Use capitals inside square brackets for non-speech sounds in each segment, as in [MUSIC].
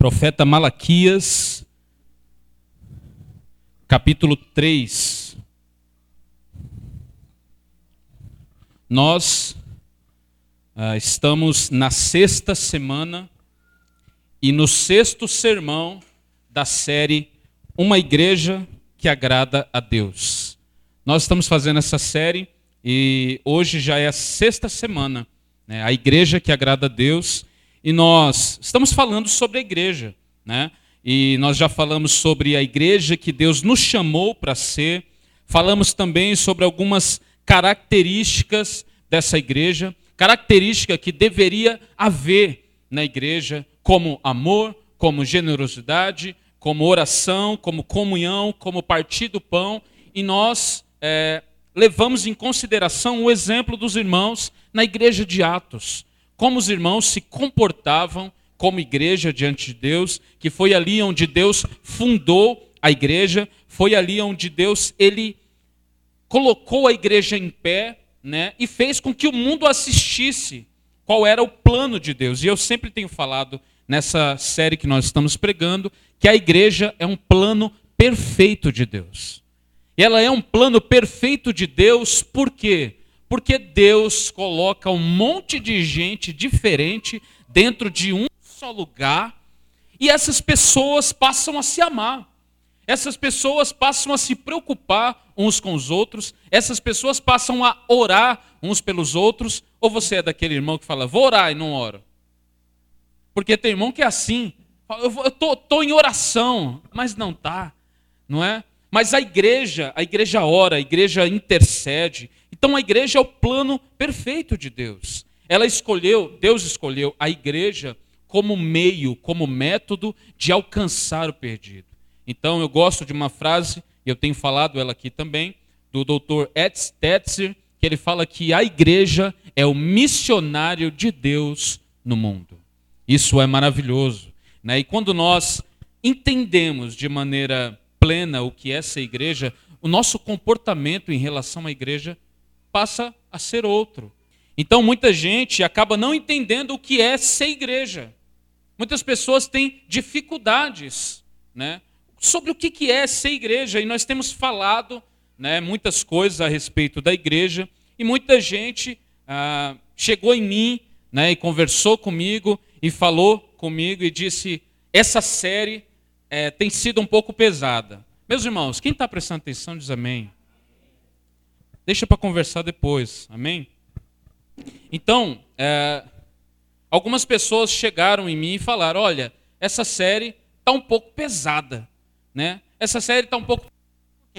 profeta Malaquias, capítulo 3. Nós uh, estamos na sexta semana e no sexto sermão da série Uma Igreja que Agrada a Deus. Nós estamos fazendo essa série e hoje já é a sexta semana, né? a Igreja que Agrada a Deus. E nós estamos falando sobre a igreja, né? E nós já falamos sobre a igreja que Deus nos chamou para ser. Falamos também sobre algumas características dessa igreja, característica que deveria haver na igreja, como amor, como generosidade, como oração, como comunhão, como partir do pão. E nós é, levamos em consideração o exemplo dos irmãos na igreja de Atos como os irmãos se comportavam como igreja diante de Deus, que foi ali onde Deus fundou a igreja, foi ali onde Deus ele colocou a igreja em pé, né, e fez com que o mundo assistisse qual era o plano de Deus. E eu sempre tenho falado nessa série que nós estamos pregando que a igreja é um plano perfeito de Deus. E ela é um plano perfeito de Deus por quê? Porque Deus coloca um monte de gente diferente dentro de um só lugar e essas pessoas passam a se amar. Essas pessoas passam a se preocupar uns com os outros, essas pessoas passam a orar uns pelos outros, ou você é daquele irmão que fala, vou orar e não oro? Porque tem irmão que é assim, eu estou em oração, mas não está, não é? Mas a igreja, a igreja ora, a igreja intercede, então a igreja é o plano perfeito de Deus. Ela escolheu, Deus escolheu a igreja como meio, como método de alcançar o perdido. Então eu gosto de uma frase, e eu tenho falado ela aqui também, do Dr. Ed Stetzer, que ele fala que a igreja é o missionário de Deus no mundo. Isso é maravilhoso. Né? E quando nós entendemos de maneira plena o que é essa igreja, o nosso comportamento em relação à igreja passa a ser outro. Então muita gente acaba não entendendo o que é ser igreja. Muitas pessoas têm dificuldades né, sobre o que é ser igreja. E nós temos falado né, muitas coisas a respeito da igreja. E muita gente ah, chegou em mim né, e conversou comigo e falou comigo e disse: essa série é, tem sido um pouco pesada. Meus irmãos, quem está prestando atenção diz amém. Deixa para conversar depois, amém? Então, é, algumas pessoas chegaram em mim e falaram: olha, essa série está um pouco pesada, né? Essa série está um pouco.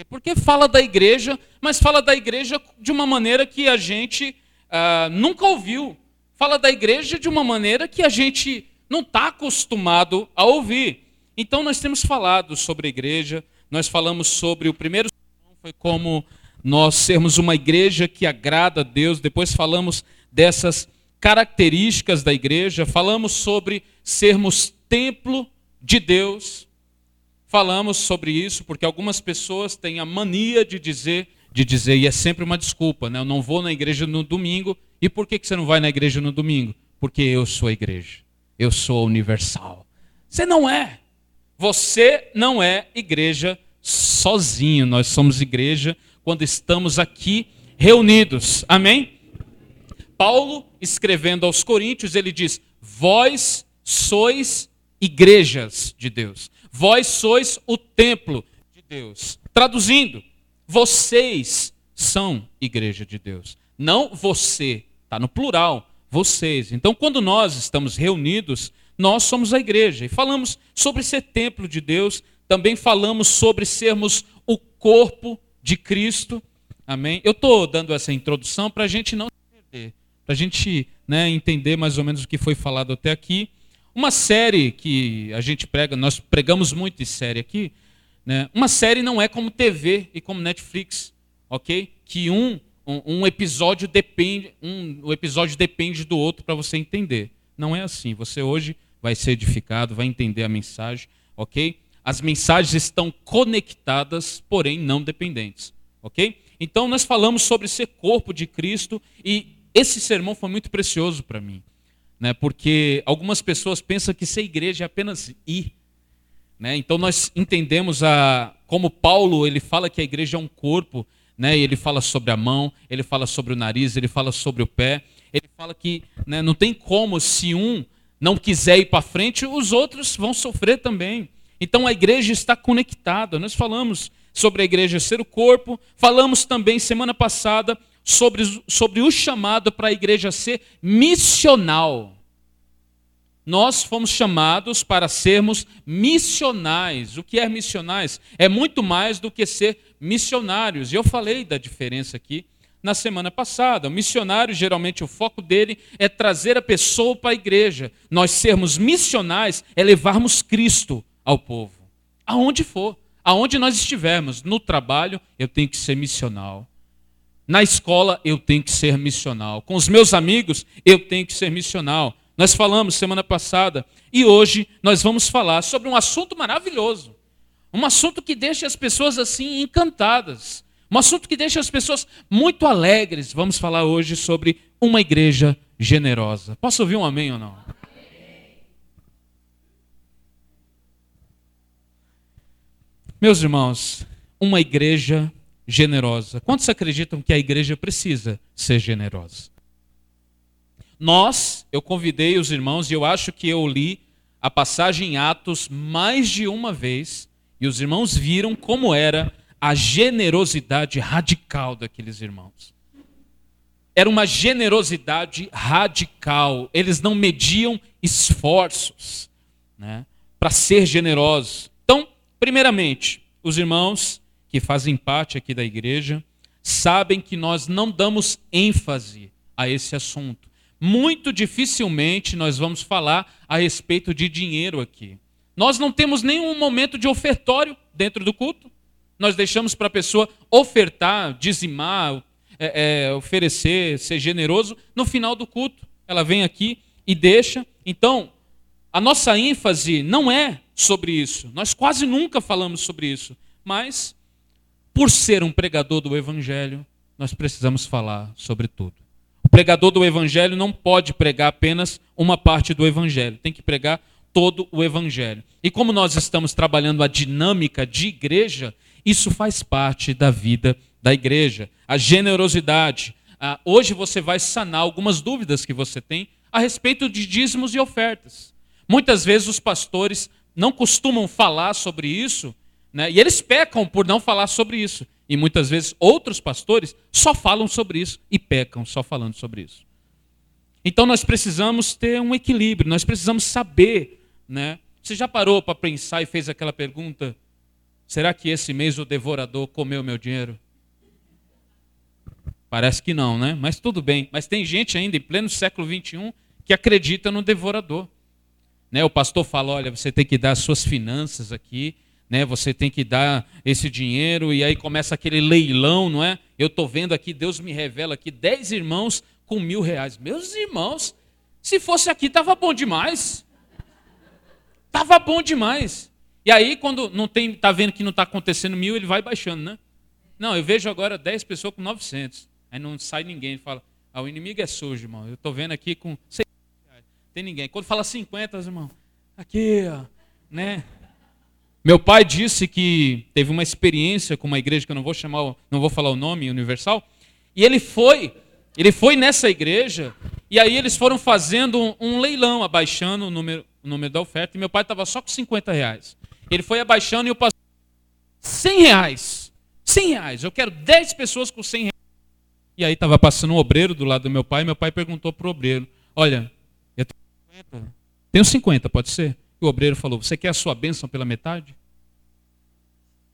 Porque fala da igreja, mas fala da igreja de uma maneira que a gente uh, nunca ouviu. Fala da igreja de uma maneira que a gente não está acostumado a ouvir. Então, nós temos falado sobre a igreja, nós falamos sobre o primeiro foi como nós sermos uma igreja que agrada a Deus. Depois falamos dessas características da igreja, falamos sobre sermos templo de Deus. Falamos sobre isso porque algumas pessoas têm a mania de dizer, de dizer, e é sempre uma desculpa, né? Eu não vou na igreja no domingo. E por que você não vai na igreja no domingo? Porque eu sou a igreja. Eu sou universal. Você não é. Você não é igreja sozinho. Nós somos igreja quando estamos aqui reunidos. Amém? Paulo, escrevendo aos Coríntios, ele diz: Vós sois igrejas de Deus. Vós sois o templo de Deus. Traduzindo, vocês são igreja de Deus. Não você, está no plural, vocês. Então, quando nós estamos reunidos, nós somos a igreja. E falamos sobre ser templo de Deus, também falamos sobre sermos o corpo de Cristo. Amém? Eu estou dando essa introdução para a gente não perder, para a gente né, entender mais ou menos o que foi falado até aqui. Uma série que a gente prega, nós pregamos muito de série aqui. Né? Uma série não é como TV e como Netflix, ok? Que um, um, um episódio depende, um, o episódio depende do outro para você entender. Não é assim. Você hoje vai ser edificado, vai entender a mensagem, ok? As mensagens estão conectadas, porém não dependentes. Ok? Então nós falamos sobre ser corpo de Cristo e esse sermão foi muito precioso para mim. né? porque algumas pessoas pensam que ser igreja é apenas ir. Né? Então nós entendemos a, como Paulo ele fala que a igreja é um corpo, né? ele fala sobre a mão, ele fala sobre o nariz, ele fala sobre o pé. Ele fala que né, não tem como, se um não quiser ir para frente, os outros vão sofrer também. Então a igreja está conectada. Nós falamos sobre a igreja ser o corpo, falamos também semana passada sobre, sobre o chamado para a igreja ser missional. Nós fomos chamados para sermos missionais. O que é missionais? É muito mais do que ser missionários. E eu falei da diferença aqui na semana passada. O missionário, geralmente, o foco dele é trazer a pessoa para a igreja. Nós sermos missionais é levarmos Cristo ao povo, aonde for, aonde nós estivermos. No trabalho, eu tenho que ser missional. Na escola, eu tenho que ser missional. Com os meus amigos, eu tenho que ser missional. Nós falamos semana passada e hoje nós vamos falar sobre um assunto maravilhoso. Um assunto que deixa as pessoas assim encantadas. Um assunto que deixa as pessoas muito alegres. Vamos falar hoje sobre uma igreja generosa. Posso ouvir um amém ou não? Meus irmãos, uma igreja generosa. Quantos acreditam que a igreja precisa ser generosa? Nós, eu convidei os irmãos e eu acho que eu li a passagem em Atos mais de uma vez e os irmãos viram como era a generosidade radical daqueles irmãos. Era uma generosidade radical. Eles não mediam esforços né, para ser generosos. Então, primeiramente, os irmãos que fazem parte aqui da igreja sabem que nós não damos ênfase a esse assunto. Muito dificilmente nós vamos falar a respeito de dinheiro aqui. Nós não temos nenhum momento de ofertório dentro do culto. Nós deixamos para a pessoa ofertar, dizimar, é, é, oferecer, ser generoso no final do culto. Ela vem aqui e deixa. Então, a nossa ênfase não é sobre isso. Nós quase nunca falamos sobre isso. Mas, por ser um pregador do Evangelho, nós precisamos falar sobre tudo. O pregador do Evangelho não pode pregar apenas uma parte do Evangelho, tem que pregar todo o Evangelho. E como nós estamos trabalhando a dinâmica de igreja, isso faz parte da vida da igreja. A generosidade. Ah, hoje você vai sanar algumas dúvidas que você tem a respeito de dízimos e ofertas. Muitas vezes os pastores não costumam falar sobre isso, né? e eles pecam por não falar sobre isso. E muitas vezes outros pastores só falam sobre isso e pecam só falando sobre isso. Então nós precisamos ter um equilíbrio, nós precisamos saber. Né? Você já parou para pensar e fez aquela pergunta: Será que esse mês o devorador comeu meu dinheiro? Parece que não, né? Mas tudo bem. Mas tem gente ainda em pleno século XXI que acredita no devorador. Né? O pastor fala: olha, você tem que dar as suas finanças aqui, né? você tem que dar esse dinheiro, e aí começa aquele leilão, não é? Eu estou vendo aqui, Deus me revela aqui, dez irmãos com mil reais. Meus irmãos, se fosse aqui, estava bom demais. Estava bom demais. E aí, quando não tem, tá vendo que não está acontecendo mil, ele vai baixando, né? Não, eu vejo agora 10 pessoas com 900. Aí não sai ninguém. Ele fala, ah, o inimigo é sujo, irmão. Eu estou vendo aqui com 6 reais. Tem ninguém. Quando fala 50, irmão, aqui, ó, né? Meu pai disse que teve uma experiência com uma igreja que eu não vou chamar, não vou falar o nome, Universal. E ele foi, ele foi nessa igreja e aí eles foram fazendo um, leilão, abaixando o número, o número da oferta. E meu pai estava só com 50 reais. Ele foi abaixando e o pastor. 100 reais. 100 reais. Eu quero 10 pessoas com 100 reais. E aí estava passando um obreiro do lado do meu pai. E meu pai perguntou para o obreiro: Olha, eu tenho 50. Tenho 50, pode ser? E o obreiro falou: Você quer a sua bênção pela metade?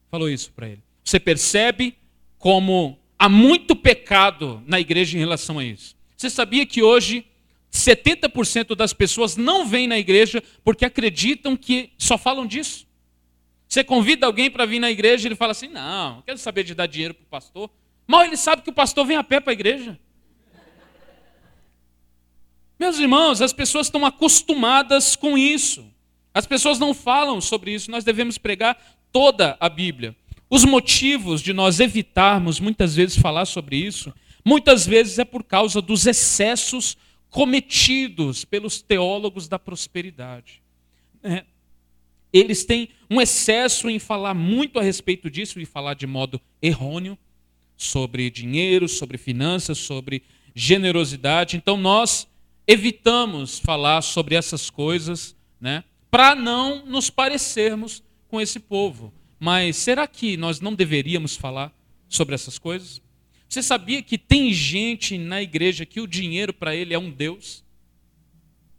Falou isso para ele. Você percebe como há muito pecado na igreja em relação a isso. Você sabia que hoje 70% das pessoas não vêm na igreja porque acreditam que só falam disso? Você convida alguém para vir na igreja e ele fala assim: não, não quero saber de dar dinheiro para o pastor. Mal ele sabe que o pastor vem a pé para a igreja. Meus irmãos, as pessoas estão acostumadas com isso. As pessoas não falam sobre isso. Nós devemos pregar toda a Bíblia. Os motivos de nós evitarmos muitas vezes falar sobre isso, muitas vezes é por causa dos excessos cometidos pelos teólogos da prosperidade. É, eles têm um excesso em falar muito a respeito disso e falar de modo errôneo sobre dinheiro, sobre finanças, sobre generosidade. Então nós evitamos falar sobre essas coisas, né, para não nos parecermos com esse povo. Mas será que nós não deveríamos falar sobre essas coisas? Você sabia que tem gente na igreja que o dinheiro para ele é um Deus?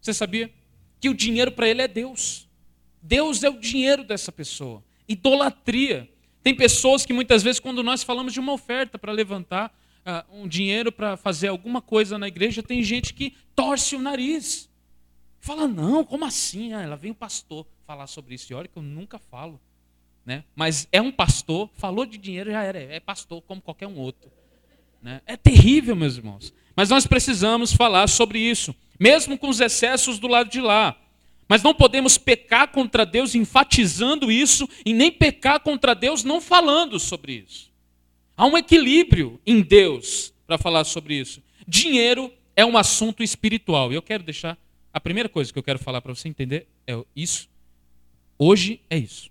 Você sabia? Que o dinheiro para ele é Deus. Deus é o dinheiro dessa pessoa. Idolatria. Tem pessoas que muitas vezes, quando nós falamos de uma oferta para levantar uh, um dinheiro para fazer alguma coisa na igreja, tem gente que torce o nariz. Fala, não, como assim? Ah, ela vem o pastor falar sobre isso. E olha que eu nunca falo. Né? Mas é um pastor, falou de dinheiro, já era, é pastor como qualquer um outro. Né? É terrível, meus irmãos. Mas nós precisamos falar sobre isso, mesmo com os excessos do lado de lá. Mas não podemos pecar contra Deus enfatizando isso e nem pecar contra Deus não falando sobre isso. Há um equilíbrio em Deus para falar sobre isso. Dinheiro é um assunto espiritual. E eu quero deixar. A primeira coisa que eu quero falar para você entender é isso. Hoje é isso.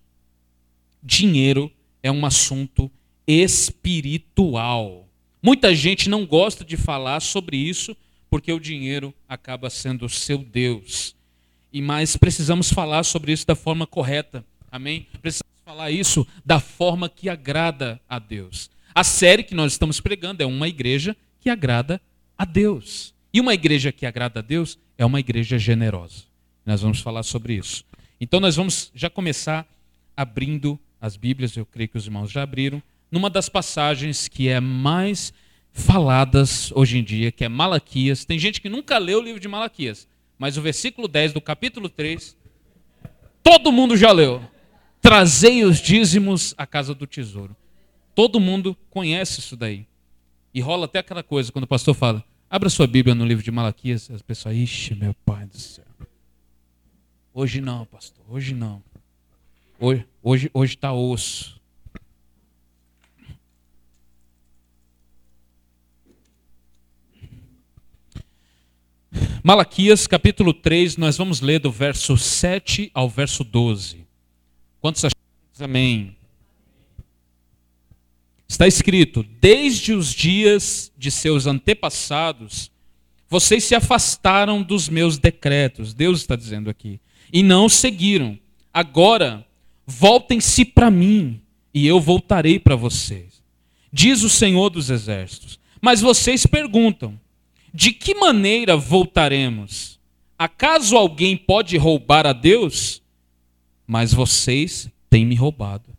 Dinheiro é um assunto espiritual. Muita gente não gosta de falar sobre isso porque o dinheiro acaba sendo o seu Deus. E mais precisamos falar sobre isso da forma correta. Amém? Precisamos falar isso da forma que agrada a Deus. A série que nós estamos pregando é uma igreja que agrada a Deus. E uma igreja que agrada a Deus é uma igreja generosa. Nós vamos falar sobre isso. Então nós vamos já começar abrindo as Bíblias, eu creio que os irmãos já abriram, numa das passagens que é mais faladas hoje em dia, que é Malaquias. Tem gente que nunca leu o livro de Malaquias, mas o versículo 10 do capítulo 3, todo mundo já leu. Trazei os dízimos à casa do tesouro. Todo mundo conhece isso daí. E rola até aquela coisa, quando o pastor fala, abra sua Bíblia no livro de Malaquias, as pessoas, ixi, meu pai do céu. Hoje não, pastor, hoje não. Hoje está hoje, hoje tá osso. Malaquias capítulo 3, nós vamos ler do verso 7 ao verso 12. Quantos acharam? Amém. Está escrito: Desde os dias de seus antepassados, vocês se afastaram dos meus decretos. Deus está dizendo aqui. E não seguiram. Agora, voltem-se para mim, e eu voltarei para vocês. Diz o Senhor dos Exércitos. Mas vocês perguntam: de que maneira voltaremos? Acaso alguém pode roubar a Deus? Mas vocês têm me roubado.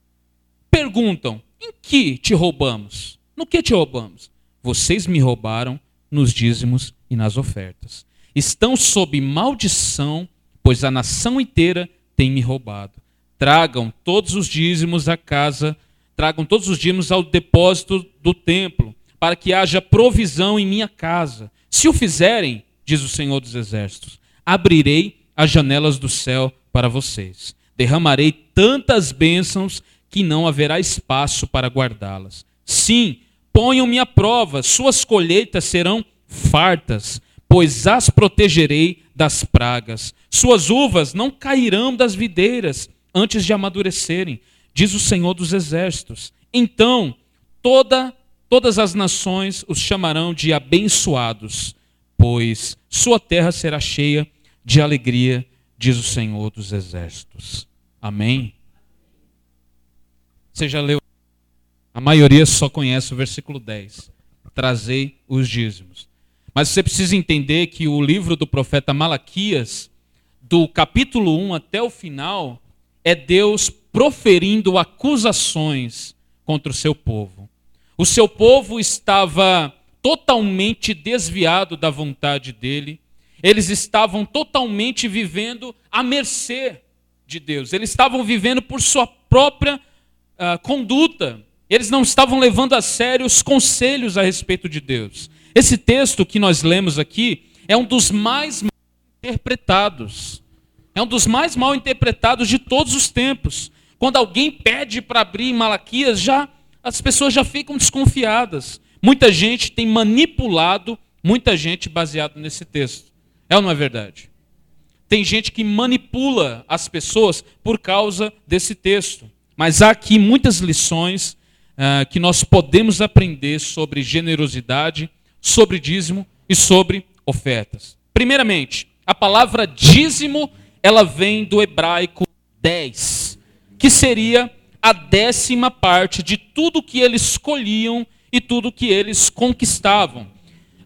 Perguntam: em que te roubamos? No que te roubamos? Vocês me roubaram nos dízimos e nas ofertas. Estão sob maldição, pois a nação inteira tem me roubado. Tragam todos os dízimos à casa, tragam todos os dízimos ao depósito do templo, para que haja provisão em minha casa. Se o fizerem, diz o Senhor dos Exércitos, abrirei as janelas do céu para vocês. Derramarei tantas bênçãos que não haverá espaço para guardá-las. Sim, ponham-me à prova, suas colheitas serão fartas, pois as protegerei das pragas. Suas uvas não cairão das videiras antes de amadurecerem, diz o Senhor dos Exércitos. Então, toda Todas as nações os chamarão de abençoados, pois sua terra será cheia de alegria, diz o Senhor dos Exércitos. Amém? Você já leu? A maioria só conhece o versículo 10. Trazei os dízimos. Mas você precisa entender que o livro do profeta Malaquias, do capítulo 1 até o final, é Deus proferindo acusações contra o seu povo. O seu povo estava totalmente desviado da vontade dele. Eles estavam totalmente vivendo à mercê de Deus. Eles estavam vivendo por sua própria uh, conduta. Eles não estavam levando a sério os conselhos a respeito de Deus. Esse texto que nós lemos aqui é um dos mais mal interpretados. É um dos mais mal interpretados de todos os tempos. Quando alguém pede para abrir Malaquias, já as pessoas já ficam desconfiadas. Muita gente tem manipulado muita gente baseado nesse texto. É ou não é verdade? Tem gente que manipula as pessoas por causa desse texto. Mas há aqui muitas lições uh, que nós podemos aprender sobre generosidade, sobre dízimo e sobre ofertas. Primeiramente, a palavra dízimo, ela vem do hebraico 10, que seria a décima parte de tudo que eles escolhiam e tudo que eles conquistavam.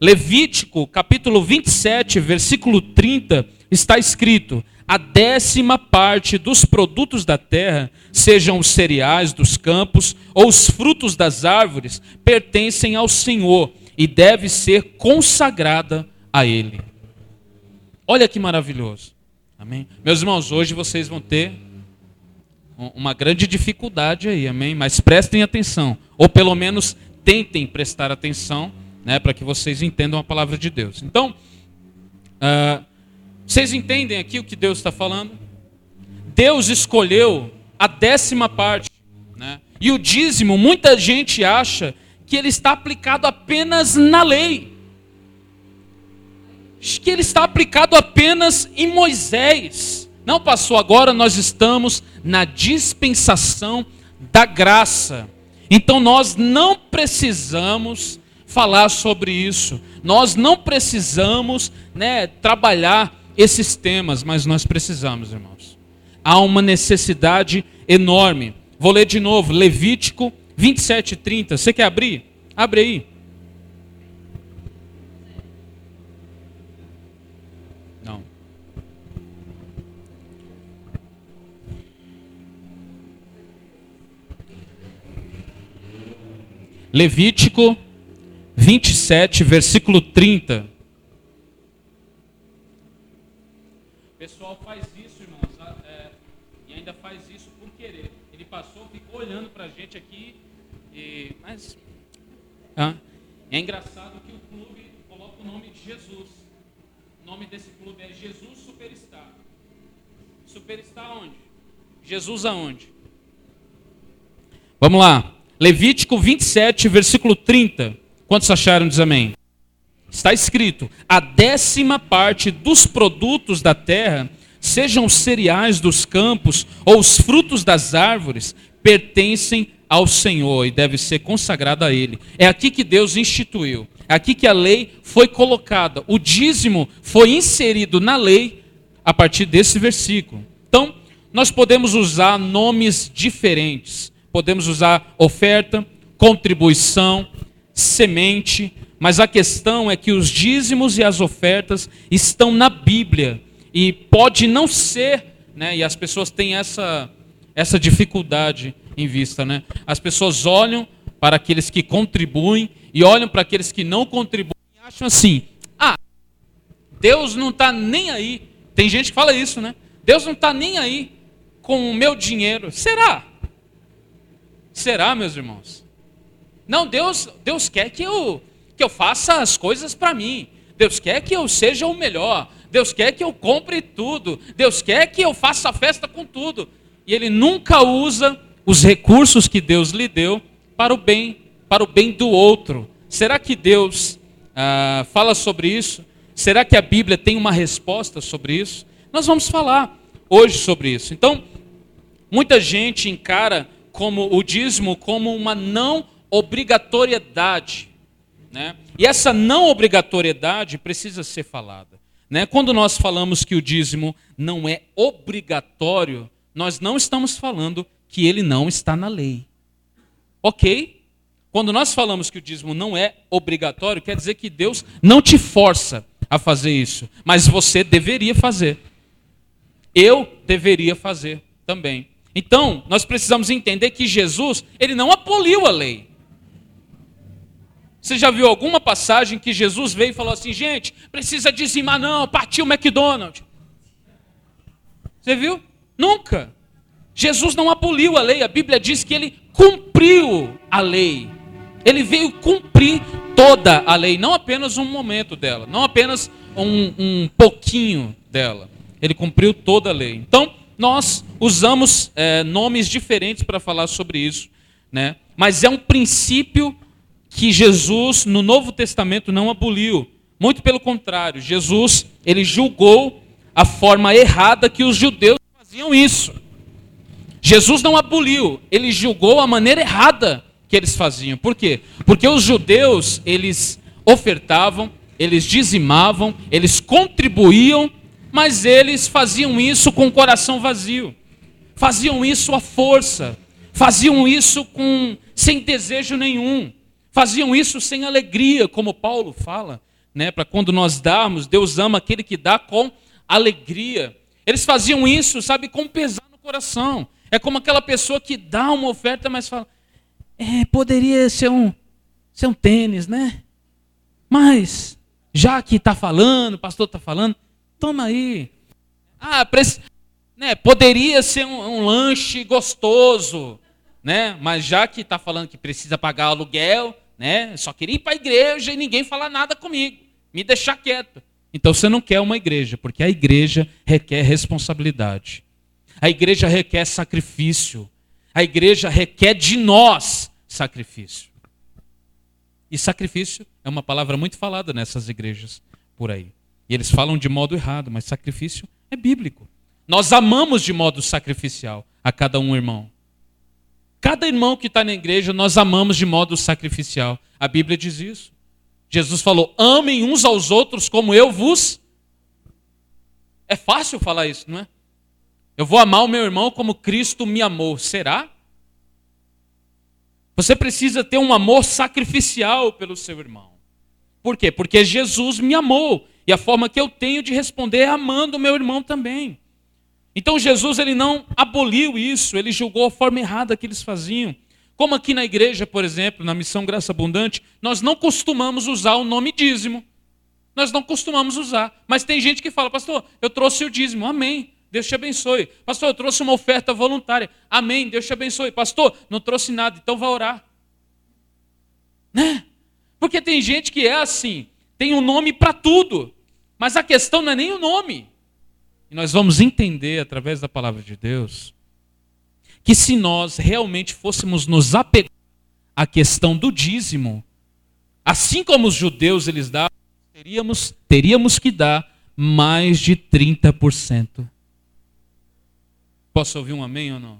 Levítico, capítulo 27, versículo 30, está escrito: a décima parte dos produtos da terra, sejam os cereais dos campos ou os frutos das árvores, pertencem ao Senhor e deve ser consagrada a Ele. Olha que maravilhoso. Amém? Meus irmãos, hoje vocês vão ter uma grande dificuldade aí, amém? Mas prestem atenção, ou pelo menos tentem prestar atenção, né, para que vocês entendam a palavra de Deus. Então, uh, vocês entendem aqui o que Deus está falando? Deus escolheu a décima parte, né? E o dízimo, muita gente acha que ele está aplicado apenas na lei. Que ele está aplicado apenas em Moisés. Não passou agora, nós estamos na dispensação da graça. Então nós não precisamos falar sobre isso. Nós não precisamos, né, trabalhar esses temas, mas nós precisamos, irmãos. Há uma necessidade enorme. Vou ler de novo, Levítico 27, 30. Você quer abrir? Abre aí. Não. Levítico 27, versículo 30. O pessoal faz isso, irmãos, é, e ainda faz isso por querer. Ele passou, ficou olhando para a gente aqui, e, mas é engraçado que o clube coloca o nome de Jesus. O nome desse clube é Jesus Superstar. Superstar onde? Jesus aonde? Vamos lá. Levítico 27, versículo 30. Quantos acharam? Diz amém. Está escrito: a décima parte dos produtos da terra, sejam os cereais dos campos ou os frutos das árvores, pertencem ao Senhor e deve ser consagrada a Ele. É aqui que Deus instituiu. É aqui que a lei foi colocada. O dízimo foi inserido na lei a partir desse versículo. Então, nós podemos usar nomes diferentes. Podemos usar oferta, contribuição, semente, mas a questão é que os dízimos e as ofertas estão na Bíblia e pode não ser, né, e as pessoas têm essa, essa dificuldade em vista. Né? As pessoas olham para aqueles que contribuem e olham para aqueles que não contribuem e acham assim: ah, Deus não está nem aí. Tem gente que fala isso, né? Deus não está nem aí com o meu dinheiro. Será? Será, meus irmãos? Não, Deus, Deus quer que eu, que eu faça as coisas para mim. Deus quer que eu seja o melhor. Deus quer que eu compre tudo. Deus quer que eu faça festa com tudo. E ele nunca usa os recursos que Deus lhe deu para o bem, para o bem do outro. Será que Deus ah, fala sobre isso? Será que a Bíblia tem uma resposta sobre isso? Nós vamos falar hoje sobre isso. Então, muita gente encara como o dízimo como uma não obrigatoriedade. Né? E essa não obrigatoriedade precisa ser falada. Né? Quando nós falamos que o dízimo não é obrigatório, nós não estamos falando que ele não está na lei. Ok? Quando nós falamos que o dízimo não é obrigatório, quer dizer que Deus não te força a fazer isso, mas você deveria fazer. Eu deveria fazer também. Então, nós precisamos entender que Jesus, ele não aboliu a lei. Você já viu alguma passagem que Jesus veio e falou assim, gente, precisa dizimar não, partiu o McDonald's. Você viu? Nunca. Jesus não aboliu a lei, a Bíblia diz que ele cumpriu a lei. Ele veio cumprir toda a lei, não apenas um momento dela, não apenas um, um pouquinho dela. Ele cumpriu toda a lei. Então, nós usamos é, nomes diferentes para falar sobre isso, né? mas é um princípio que Jesus, no Novo Testamento, não aboliu. Muito pelo contrário, Jesus, ele julgou a forma errada que os judeus faziam isso. Jesus não aboliu, ele julgou a maneira errada que eles faziam. Por quê? Porque os judeus, eles ofertavam, eles dizimavam, eles contribuíam, mas eles faziam isso com o coração vazio. Faziam isso à força, faziam isso com sem desejo nenhum. Faziam isso sem alegria, como Paulo fala, né? Para quando nós darmos, Deus ama aquele que dá com alegria. Eles faziam isso, sabe, com pesar coração. É como aquela pessoa que dá uma oferta, mas fala: é, poderia ser um, ser um tênis, né? Mas, já que está falando, o pastor está falando, toma aí. Ah, né, poderia ser um, um lanche gostoso, né? Mas já que está falando que precisa pagar aluguel, né? Só queria ir para a igreja e ninguém falar nada comigo, me deixar quieto. Então você não quer uma igreja, porque a igreja requer responsabilidade. A igreja requer sacrifício. A igreja requer de nós sacrifício. E sacrifício é uma palavra muito falada nessas igrejas por aí. E eles falam de modo errado, mas sacrifício é bíblico. Nós amamos de modo sacrificial a cada um irmão. Cada irmão que está na igreja, nós amamos de modo sacrificial. A Bíblia diz isso. Jesus falou: amem uns aos outros como eu vos. É fácil falar isso, não é? Eu vou amar o meu irmão como Cristo me amou. Será? Você precisa ter um amor sacrificial pelo seu irmão. Por quê? Porque Jesus me amou. E a forma que eu tenho de responder é amando o meu irmão também. Então Jesus ele não aboliu isso, ele julgou a forma errada que eles faziam. Como aqui na igreja, por exemplo, na missão Graça Abundante, nós não costumamos usar o nome dízimo. Nós não costumamos usar. Mas tem gente que fala, pastor, eu trouxe o dízimo. Amém. Deus te abençoe. Pastor, eu trouxe uma oferta voluntária. Amém. Deus te abençoe. Pastor, não trouxe nada, então vá orar. Né? Porque tem gente que é assim, tem um nome para tudo, mas a questão não é nem o nome. E nós vamos entender através da palavra de Deus que se nós realmente fôssemos nos apegar à questão do dízimo, assim como os judeus eles davam, teríamos, teríamos que dar mais de 30%. Posso ouvir um amém ou não?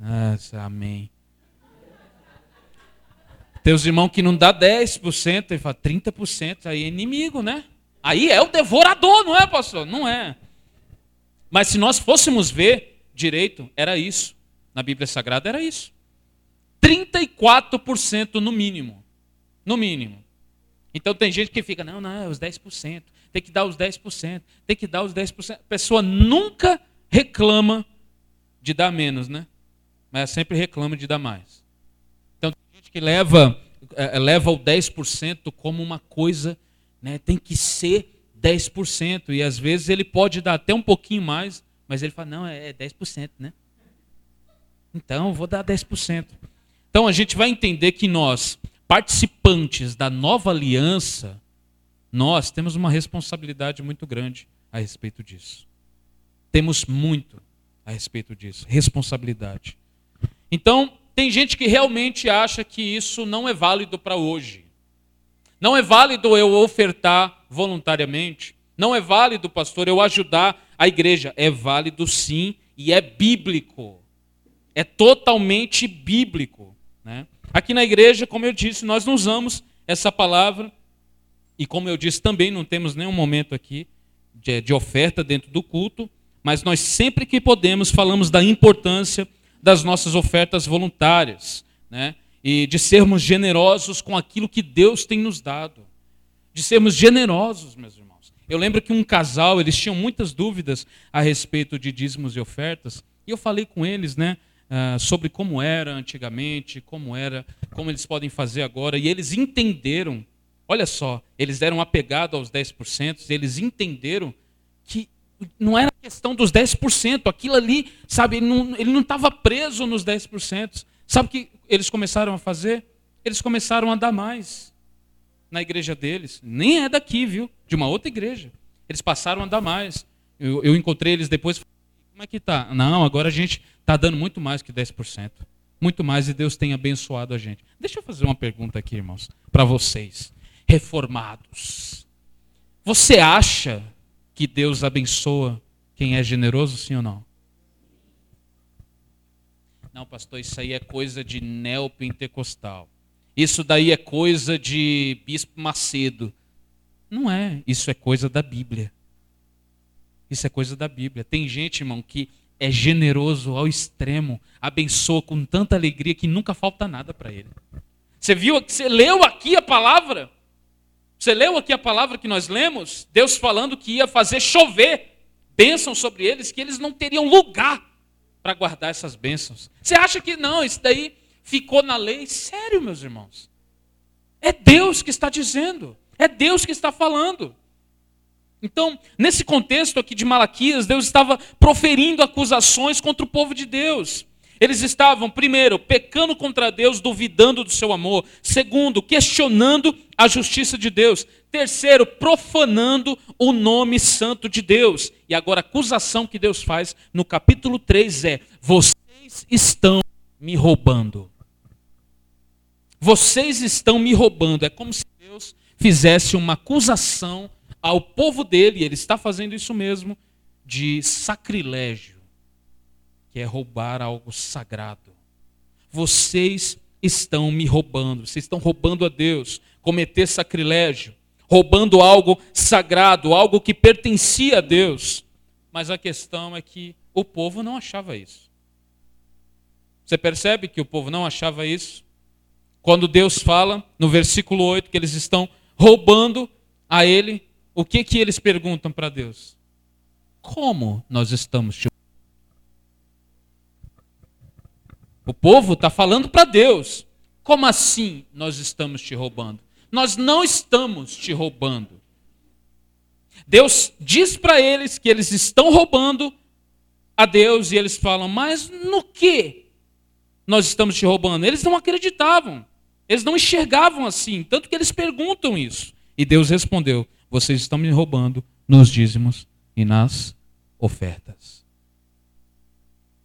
Ah, amém. Tem os irmãos que não dá 10%, ele fala 30%, aí é inimigo, né? Aí é o devorador, não é, pastor? Não é. Mas se nós fôssemos ver direito, era isso. Na Bíblia Sagrada era isso. 34% no mínimo. No mínimo. Então tem gente que fica, não, não, é os 10%. Tem que dar os 10%. Tem que dar os 10%. A pessoa nunca reclama de dar menos, né? Mas sempre reclama de dar mais. Então tem gente que leva, é, leva o 10% como uma coisa, né? Tem que ser 10%. E às vezes ele pode dar até um pouquinho mais, mas ele fala, não, é 10%, né? Então, vou dar 10%. Então a gente vai entender que nós, participantes da nova aliança, nós temos uma responsabilidade muito grande a respeito disso. Temos muito a respeito disso, responsabilidade. Então, tem gente que realmente acha que isso não é válido para hoje. Não é válido eu ofertar voluntariamente. Não é válido, pastor, eu ajudar a igreja. É válido sim e é bíblico. É totalmente bíblico. Né? Aqui na igreja, como eu disse, nós não usamos essa palavra. E como eu disse, também não temos nenhum momento aqui de, de oferta dentro do culto. Mas nós sempre que podemos falamos da importância das nossas ofertas voluntárias. Né? e de sermos generosos com aquilo que Deus tem nos dado. De sermos generosos, meus irmãos. Eu lembro que um casal, eles tinham muitas dúvidas a respeito de dízimos e ofertas, e eu falei com eles, né, uh, sobre como era antigamente, como era, como eles podem fazer agora, e eles entenderam, olha só, eles eram apegados aos 10%, e eles entenderam que não era questão dos 10%, aquilo ali, sabe, ele não estava preso nos 10%. Sabe o que eles começaram a fazer? Eles começaram a dar mais na igreja deles. Nem é daqui, viu? De uma outra igreja. Eles passaram a dar mais. Eu, eu encontrei eles depois. Como é que tá? Não, agora a gente está dando muito mais que 10%. Muito mais e Deus tem abençoado a gente. Deixa eu fazer uma pergunta aqui, irmãos, para vocês. reformados. Você acha que Deus abençoa quem é generoso, sim ou não? Não, pastor, isso aí é coisa de neopentecostal. Isso daí é coisa de bispo Macedo. Não é, isso é coisa da Bíblia. Isso é coisa da Bíblia. Tem gente, irmão, que é generoso ao extremo, abençoa com tanta alegria que nunca falta nada para ele. Você viu, você leu aqui a palavra? Você leu aqui a palavra que nós lemos? Deus falando que ia fazer chover bênçãos sobre eles, que eles não teriam lugar para guardar essas bênçãos. Você acha que não, isso daí ficou na lei? Sério, meus irmãos. É Deus que está dizendo, é Deus que está falando. Então, nesse contexto aqui de Malaquias, Deus estava proferindo acusações contra o povo de Deus. Eles estavam, primeiro, pecando contra Deus, duvidando do seu amor. Segundo, questionando a justiça de Deus. Terceiro, profanando o nome santo de Deus. E agora a acusação que Deus faz no capítulo 3 é: vocês estão me roubando. Vocês estão me roubando. É como se Deus fizesse uma acusação ao povo dele, e ele está fazendo isso mesmo, de sacrilégio, que é roubar algo sagrado. Vocês estão me roubando, vocês estão roubando a Deus, cometer sacrilégio, roubando algo sagrado, algo que pertencia a Deus. Mas a questão é que o povo não achava isso. Você percebe que o povo não achava isso? Quando Deus fala no versículo 8 que eles estão roubando a ele, o que que eles perguntam para Deus? Como nós estamos te O povo está falando para Deus. Como assim nós estamos te roubando? Nós não estamos te roubando. Deus diz para eles que eles estão roubando a Deus e eles falam, mas no que nós estamos te roubando? Eles não acreditavam, eles não enxergavam assim, tanto que eles perguntam isso. E Deus respondeu: vocês estão me roubando nos dízimos e nas ofertas.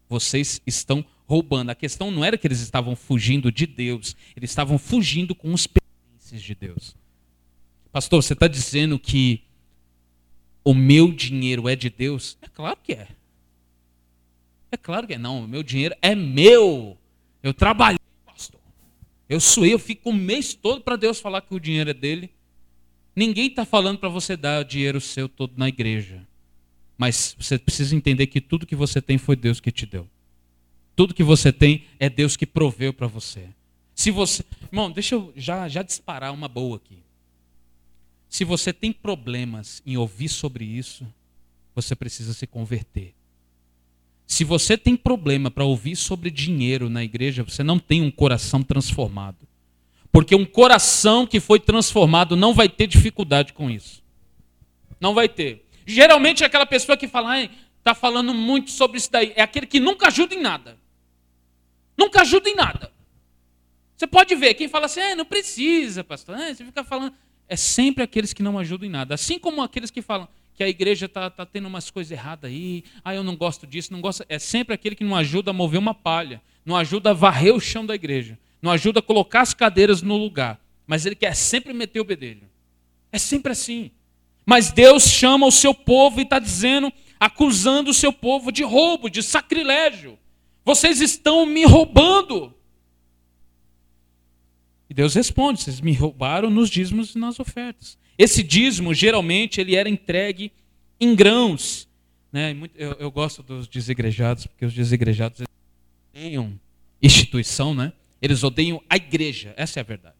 Vocês estão roubando. A questão não era que eles estavam fugindo de Deus, eles estavam fugindo com os pertences de Deus. Pastor, você está dizendo que o meu dinheiro é de Deus? É claro que é. É claro que é. Não, o meu dinheiro é meu. Eu trabalhei, pastor. Eu suei, eu fico o mês todo para Deus falar que o dinheiro é dele. Ninguém está falando para você dar o dinheiro seu todo na igreja. Mas você precisa entender que tudo que você tem foi Deus que te deu. Tudo que você tem é Deus que proveu para você. Se você, irmão, deixa eu já já disparar uma boa aqui. Se você tem problemas em ouvir sobre isso, você precisa se converter. Se você tem problema para ouvir sobre dinheiro na igreja, você não tem um coração transformado. Porque um coração que foi transformado não vai ter dificuldade com isso. Não vai ter. Geralmente é aquela pessoa que fala, está falando muito sobre isso daí. É aquele que nunca ajuda em nada. Nunca ajuda em nada. Você pode ver, quem fala assim, ah, não precisa, pastor. Ah, você fica falando. É sempre aqueles que não ajudam em nada. Assim como aqueles que falam que a igreja está tá tendo umas coisas erradas aí, ah, eu não gosto disso, não gosto. É sempre aquele que não ajuda a mover uma palha, não ajuda a varrer o chão da igreja não ajuda a colocar as cadeiras no lugar, mas ele quer sempre meter o bedelho. É sempre assim. Mas Deus chama o seu povo e está dizendo, acusando o seu povo de roubo, de sacrilégio. Vocês estão me roubando. E Deus responde: vocês me roubaram nos dízimos e nas ofertas. Esse dízimo, geralmente, ele era entregue em grãos. Né? Eu, eu gosto dos desigrejados, porque os desigrejados têm instituição, né? Eles odeiam a igreja, essa é a verdade.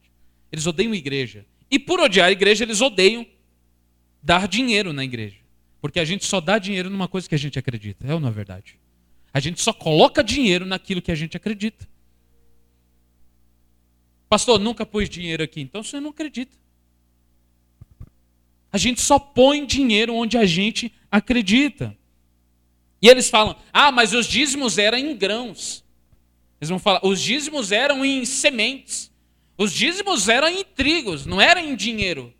Eles odeiam a igreja. E por odiar a igreja, eles odeiam dar dinheiro na igreja. Porque a gente só dá dinheiro numa coisa que a gente acredita, é ou não é verdade? A gente só coloca dinheiro naquilo que a gente acredita. Pastor, nunca pus dinheiro aqui, então você não acredita. A gente só põe dinheiro onde a gente acredita. E eles falam: ah, mas os dízimos eram em grãos. Eles vão falar, os dízimos eram em sementes. Os dízimos eram em trigos, não eram em dinheiro.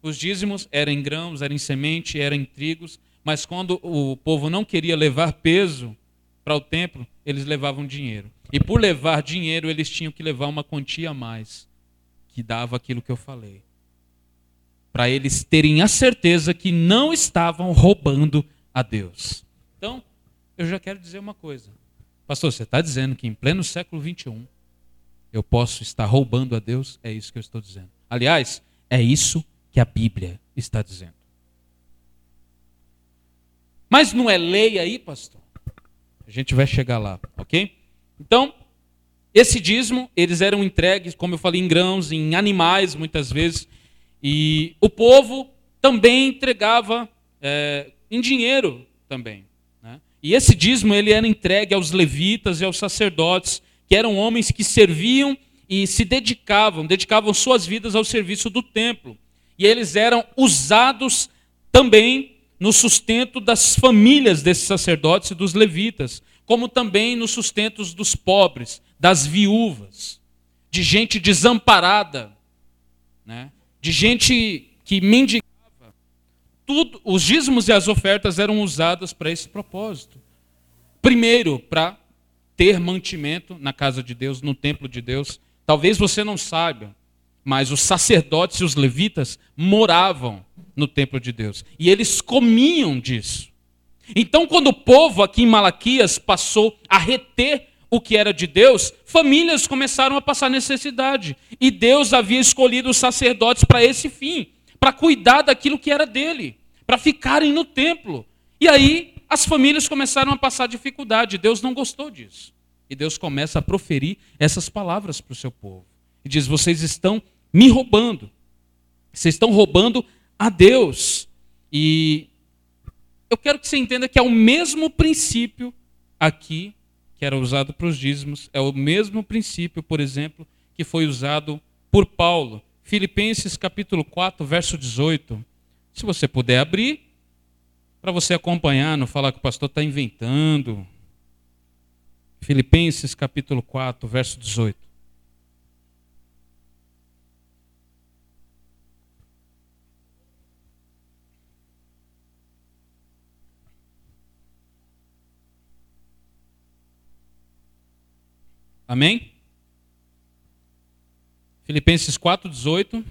Os dízimos eram em grãos, eram em semente, eram em trigos, mas quando o povo não queria levar peso para o templo, eles levavam dinheiro. E por levar dinheiro, eles tinham que levar uma quantia a mais, que dava aquilo que eu falei. para eles terem a certeza que não estavam roubando a Deus. Então, eu já quero dizer uma coisa. Pastor, você está dizendo que em pleno século 21 eu posso estar roubando a Deus? É isso que eu estou dizendo. Aliás, é isso que a Bíblia está dizendo. Mas não é lei aí, pastor? A gente vai chegar lá, ok? Então, esse dízimo, eles eram entregues, como eu falei, em grãos, em animais, muitas vezes. E o povo também entregava é, em dinheiro também. Né? E esse dízimo ele era entregue aos levitas e aos sacerdotes, que eram homens que serviam e se dedicavam, dedicavam suas vidas ao serviço do templo. E eles eram usados também no sustento das famílias desses sacerdotes e dos levitas, como também no sustento dos pobres, das viúvas, de gente desamparada, né? de gente que mendigava. Tudo, os dízimos e as ofertas eram usadas para esse propósito. Primeiro, para ter mantimento na casa de Deus, no templo de Deus. Talvez você não saiba, mas os sacerdotes e os levitas moravam no templo de Deus e eles comiam disso. Então, quando o povo aqui em Malaquias passou a reter o que era de Deus, famílias começaram a passar necessidade. E Deus havia escolhido os sacerdotes para esse fim, para cuidar daquilo que era dele, para ficarem no templo. E aí as famílias começaram a passar dificuldade. Deus não gostou disso. E Deus começa a proferir essas palavras para o seu povo. E diz: Vocês estão me roubando. Vocês estão roubando a Deus. E eu quero que você entenda que é o mesmo princípio aqui que era usado para os dízimos, é o mesmo princípio, por exemplo, que foi usado por Paulo. Filipenses capítulo 4, verso 18. Se você puder abrir, para você acompanhar, não falar que o pastor está inventando. Filipenses capítulo 4, verso 18. Amém? Filipenses 4,18.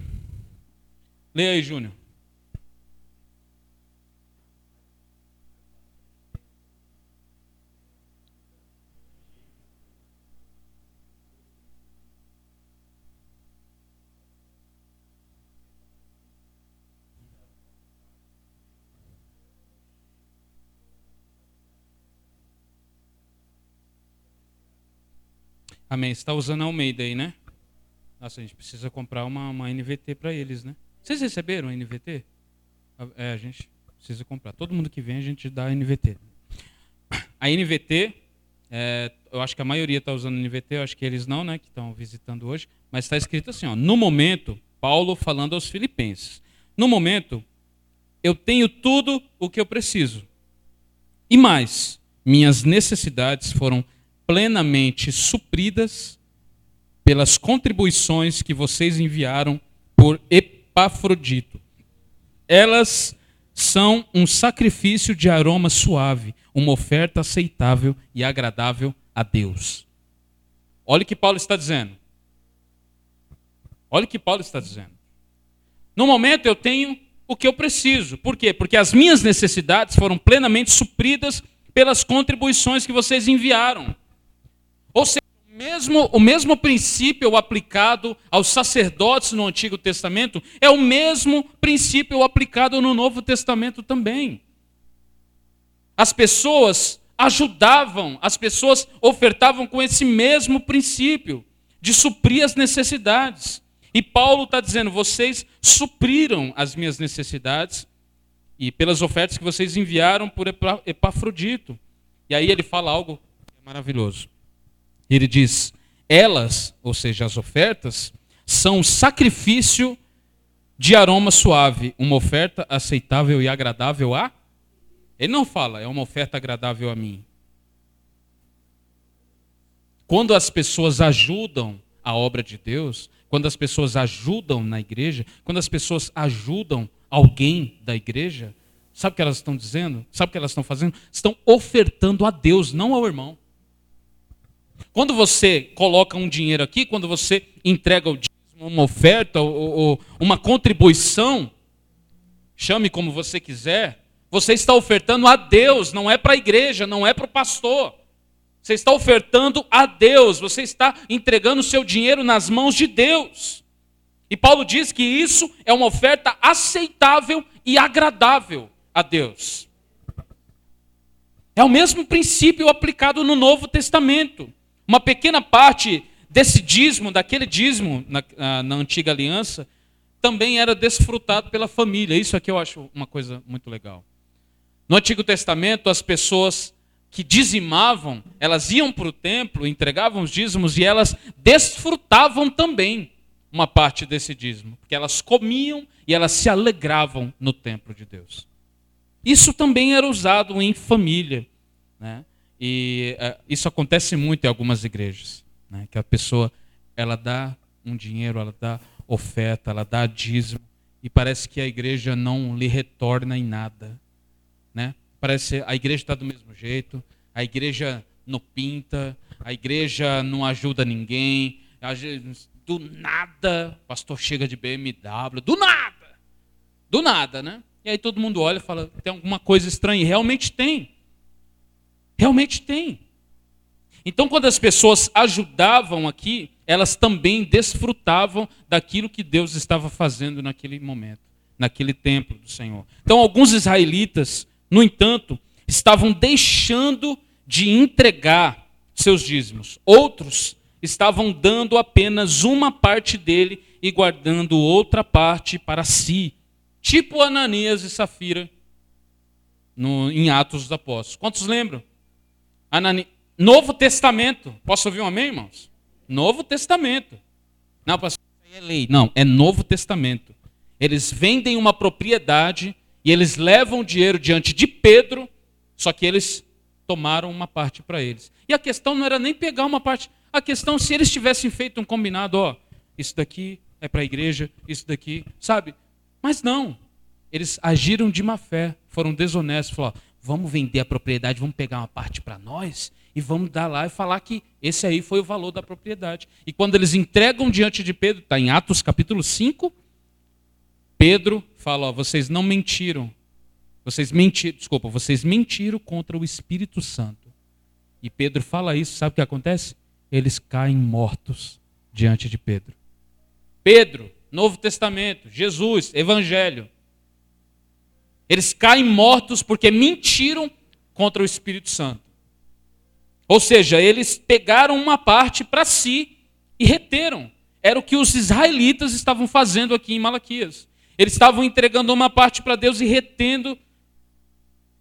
Leia aí, Júnior. Amém. Você está usando a Almeida aí, né? Nossa, a gente precisa comprar uma, uma NVT para eles, né? Vocês receberam a NVT? É, a gente precisa comprar. Todo mundo que vem a gente dá a NVT. A NVT, é, eu acho que a maioria está usando a NVT, eu acho que eles não, né? Que estão visitando hoje. Mas está escrito assim, ó. No momento, Paulo falando aos filipenses. No momento, eu tenho tudo o que eu preciso. E mais, minhas necessidades foram plenamente supridas pelas contribuições que vocês enviaram por Epafrodito. Elas são um sacrifício de aroma suave, uma oferta aceitável e agradável a Deus. Olha o que Paulo está dizendo. Olha o que Paulo está dizendo. No momento eu tenho o que eu preciso. Por quê? Porque as minhas necessidades foram plenamente supridas pelas contribuições que vocês enviaram. Ou seja, o mesmo, o mesmo princípio aplicado aos sacerdotes no Antigo Testamento é o mesmo princípio aplicado no Novo Testamento também. As pessoas ajudavam, as pessoas ofertavam com esse mesmo princípio de suprir as necessidades. E Paulo está dizendo: vocês supriram as minhas necessidades e pelas ofertas que vocês enviaram por Epafrodito. E aí ele fala algo maravilhoso. Ele diz: elas, ou seja, as ofertas, são sacrifício de aroma suave, uma oferta aceitável e agradável a. Ele não fala, é uma oferta agradável a mim. Quando as pessoas ajudam a obra de Deus, quando as pessoas ajudam na igreja, quando as pessoas ajudam alguém da igreja, sabe o que elas estão dizendo? Sabe o que elas estão fazendo? Estão ofertando a Deus, não ao irmão. Quando você coloca um dinheiro aqui, quando você entrega uma oferta ou, ou uma contribuição, chame como você quiser, você está ofertando a Deus, não é para a igreja, não é para o pastor. Você está ofertando a Deus, você está entregando o seu dinheiro nas mãos de Deus. E Paulo diz que isso é uma oferta aceitável e agradável a Deus. É o mesmo princípio aplicado no Novo Testamento. Uma pequena parte desse dízimo, daquele dízimo na, na antiga aliança, também era desfrutado pela família. Isso aqui eu acho uma coisa muito legal. No Antigo Testamento, as pessoas que dizimavam, elas iam para o templo, entregavam os dízimos e elas desfrutavam também uma parte desse dízimo, porque elas comiam e elas se alegravam no templo de Deus. Isso também era usado em família, né? E uh, isso acontece muito em algumas igrejas, né? Que a pessoa ela dá um dinheiro, ela dá oferta, ela dá dízimo e parece que a igreja não lhe retorna em nada, né? Parece a igreja está do mesmo jeito, a igreja não pinta, a igreja não ajuda ninguém, do nada, o pastor chega de BMW, do nada, do nada, né? E aí todo mundo olha e fala, tem alguma coisa estranha, e realmente tem, realmente tem. Então, quando as pessoas ajudavam aqui, elas também desfrutavam daquilo que Deus estava fazendo naquele momento, naquele templo do Senhor. Então, alguns israelitas no entanto, estavam deixando de entregar seus dízimos. Outros estavam dando apenas uma parte dele e guardando outra parte para si, tipo Ananias e Safira no, em Atos dos Apóstolos. Quantos lembram? Anani... Novo Testamento. Posso ouvir um amém, irmãos? Novo Testamento. Não, pastor, é lei. Não, é Novo Testamento. Eles vendem uma propriedade e eles levam dinheiro diante de Pedro, só que eles tomaram uma parte para eles. E a questão não era nem pegar uma parte, a questão se eles tivessem feito um combinado, ó, isso daqui é para a igreja, isso daqui, sabe? Mas não. Eles agiram de má fé, foram desonestos, falaram, vamos vender a propriedade, vamos pegar uma parte para nós e vamos dar lá e falar que esse aí foi o valor da propriedade. E quando eles entregam diante de Pedro, está em Atos capítulo 5, Pedro fala: ó, vocês não mentiram. Vocês mentiram, desculpa, vocês mentiram contra o Espírito Santo. E Pedro fala isso, sabe o que acontece? Eles caem mortos diante de Pedro. Pedro, Novo Testamento, Jesus, Evangelho. Eles caem mortos porque mentiram contra o Espírito Santo. Ou seja, eles pegaram uma parte para si e reteram. Era o que os israelitas estavam fazendo aqui em Malaquias. Eles estavam entregando uma parte para Deus e retendo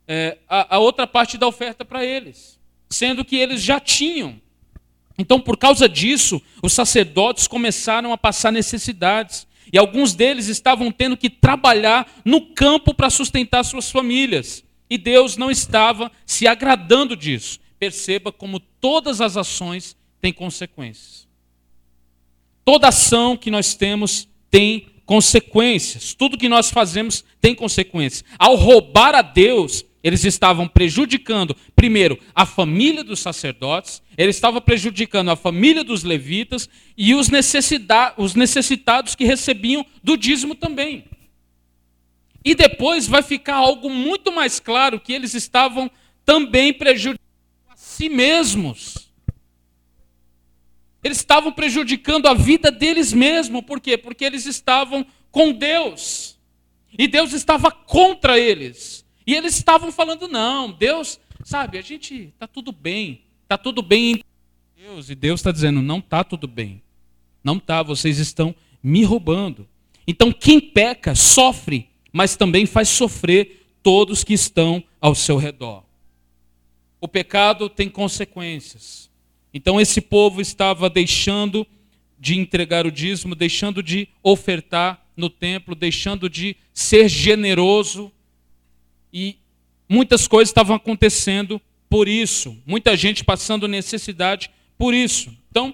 é, a, a outra parte da oferta para eles, sendo que eles já tinham. Então, por causa disso, os sacerdotes começaram a passar necessidades. E alguns deles estavam tendo que trabalhar no campo para sustentar suas famílias. E Deus não estava se agradando disso. Perceba como todas as ações têm consequências. Toda ação que nós temos tem consequências. Tudo que nós fazemos tem consequências. Ao roubar a Deus, eles estavam prejudicando, primeiro, a família dos sacerdotes, eles estavam prejudicando a família dos levitas e os, os necessitados que recebiam do dízimo também. E depois vai ficar algo muito mais claro que eles estavam também prejudicando a si mesmos. Eles estavam prejudicando a vida deles mesmos. Por quê? Porque eles estavam com Deus. E Deus estava contra eles. E eles estavam falando: não, Deus, sabe, a gente está tudo bem. Está tudo bem entre Deus. E Deus está dizendo: não está tudo bem. Não está, vocês estão me roubando. Então quem peca sofre, mas também faz sofrer todos que estão ao seu redor. O pecado tem consequências. Então esse povo estava deixando de entregar o dízimo, deixando de ofertar no templo, deixando de ser generoso. E muitas coisas estavam acontecendo por isso. Muita gente passando necessidade por isso. Então,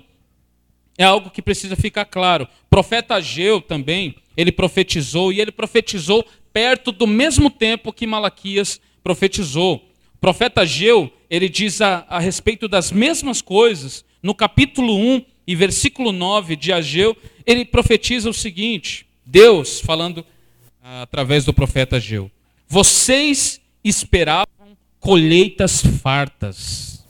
é algo que precisa ficar claro. O profeta Ageu também, ele profetizou, e ele profetizou perto do mesmo tempo que Malaquias profetizou profeta Ageu, ele diz a, a respeito das mesmas coisas, no capítulo 1 e versículo 9 de Ageu, ele profetiza o seguinte: Deus, falando através do profeta Geu. Vocês esperavam colheitas fartas,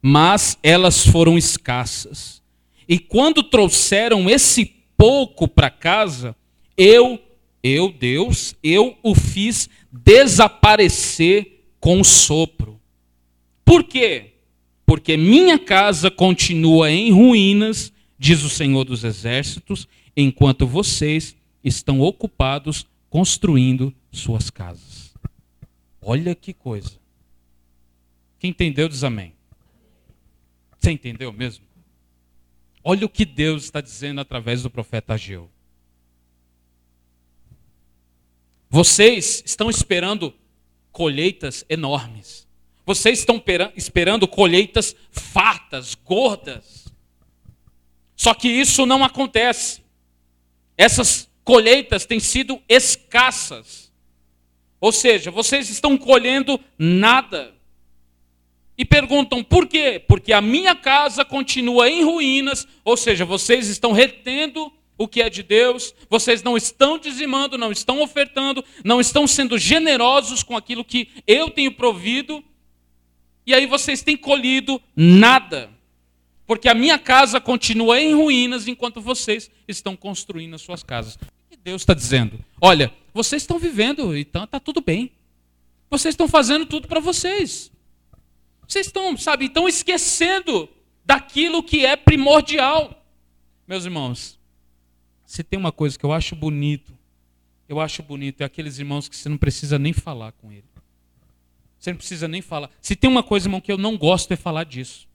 mas elas foram escassas. E quando trouxeram esse pouco para casa, eu, eu, Deus, eu o fiz desaparecer com sopro. Por quê? Porque minha casa continua em ruínas, diz o Senhor dos Exércitos, enquanto vocês estão ocupados construindo suas casas. Olha que coisa. Quem entendeu diz amém. Você entendeu mesmo? Olha o que Deus está dizendo através do profeta Ageu. Vocês estão esperando colheitas enormes. Vocês estão esperando colheitas fartas, gordas. Só que isso não acontece. Essas colheitas têm sido escassas. Ou seja, vocês estão colhendo nada. E perguntam por quê? Porque a minha casa continua em ruínas, ou seja, vocês estão retendo o que é de Deus, vocês não estão dizimando, não estão ofertando, não estão sendo generosos com aquilo que eu tenho provido, e aí vocês têm colhido nada, porque a minha casa continua em ruínas enquanto vocês estão construindo as suas casas. O que Deus está dizendo? Olha, vocês estão vivendo, então está tudo bem. Vocês estão fazendo tudo para vocês. Vocês estão, sabe, estão esquecendo daquilo que é primordial. Meus irmãos, se tem uma coisa que eu acho bonito, eu acho bonito, é aqueles irmãos que você não precisa nem falar com ele. Você não precisa nem falar. Se tem uma coisa, irmão, que eu não gosto é falar disso.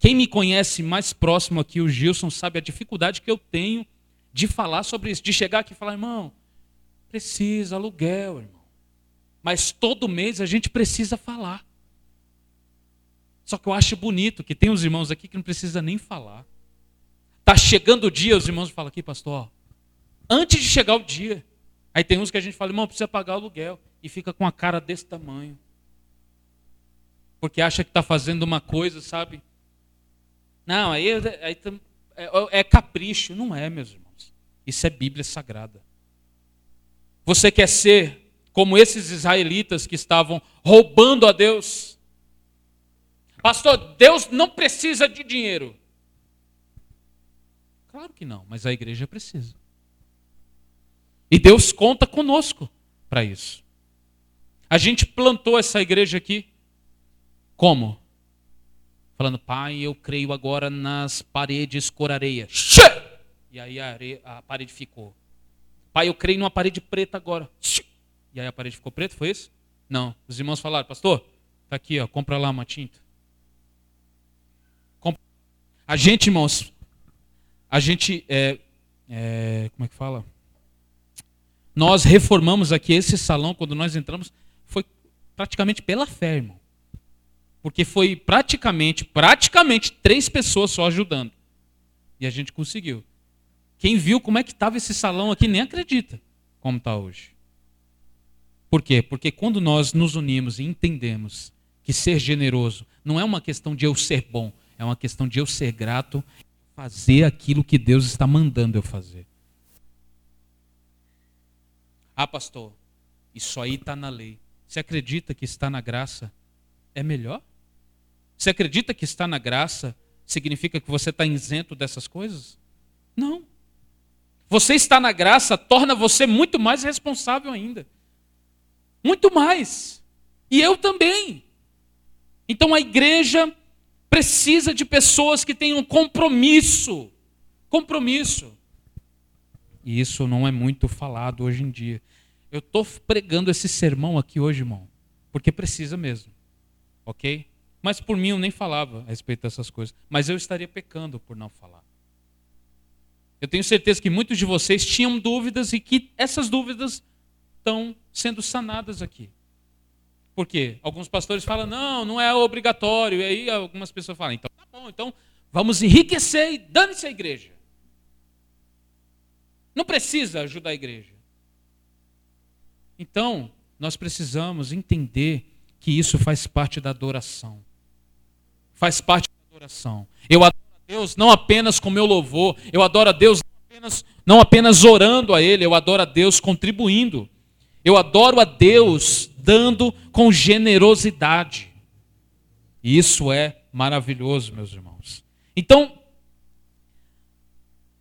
Quem me conhece mais próximo aqui, o Gilson, sabe a dificuldade que eu tenho de falar sobre isso, de chegar aqui e falar, irmão, precisa aluguel, irmão. Mas todo mês a gente precisa falar. Só que eu acho bonito que tem uns irmãos aqui que não precisa nem falar. Tá chegando o dia, os irmãos falam aqui, pastor, antes de chegar o dia. Aí tem uns que a gente fala, irmão, precisa pagar o aluguel. E fica com a cara desse tamanho. Porque acha que está fazendo uma coisa, sabe? Não, aí, aí é, é capricho. Não é, meus irmãos. Isso é Bíblia Sagrada. Você quer ser como esses israelitas que estavam roubando a Deus? Pastor, Deus não precisa de dinheiro. Claro que não, mas a igreja precisa. E Deus conta conosco para isso. A gente plantou essa igreja aqui como? Falando, pai, eu creio agora nas paredes cor areia. E aí a, areia, a parede ficou. Pai, eu creio numa parede preta agora. E aí a parede ficou preta, foi isso? Não. Os irmãos falaram, pastor, tá aqui, ó, compra lá uma tinta. A gente, irmãos, a gente, é, é, como é que fala? Nós reformamos aqui esse salão, quando nós entramos, foi praticamente pela fé, irmão. Porque foi praticamente, praticamente três pessoas só ajudando. E a gente conseguiu. Quem viu como é que estava esse salão aqui nem acredita como está hoje. Por quê? Porque quando nós nos unimos e entendemos que ser generoso não é uma questão de eu ser bom, é uma questão de eu ser grato, fazer aquilo que Deus está mandando eu fazer. Ah, pastor, isso aí está na lei. Você acredita que está na graça? É melhor? Você acredita que está na graça significa que você está isento dessas coisas? Não. Você está na graça torna você muito mais responsável ainda. Muito mais. E eu também. Então a igreja precisa de pessoas que tenham compromisso. Compromisso. E isso não é muito falado hoje em dia. Eu estou pregando esse sermão aqui hoje, irmão, porque precisa mesmo. Ok? Mas por mim eu nem falava a respeito dessas coisas. Mas eu estaria pecando por não falar. Eu tenho certeza que muitos de vocês tinham dúvidas e que essas dúvidas estão sendo sanadas aqui. Por quê? Alguns pastores falam, não, não é obrigatório. E aí algumas pessoas falam, então tá bom, então vamos enriquecer e dane-se a igreja. Não precisa ajudar a igreja. Então, nós precisamos entender que isso faz parte da adoração. Faz parte da adoração. Eu adoro Deus não apenas com meu louvor, eu adoro a Deus não apenas, não apenas orando a Ele, eu adoro a Deus contribuindo. Eu adoro a Deus dando com generosidade. E isso é maravilhoso, meus irmãos. Então,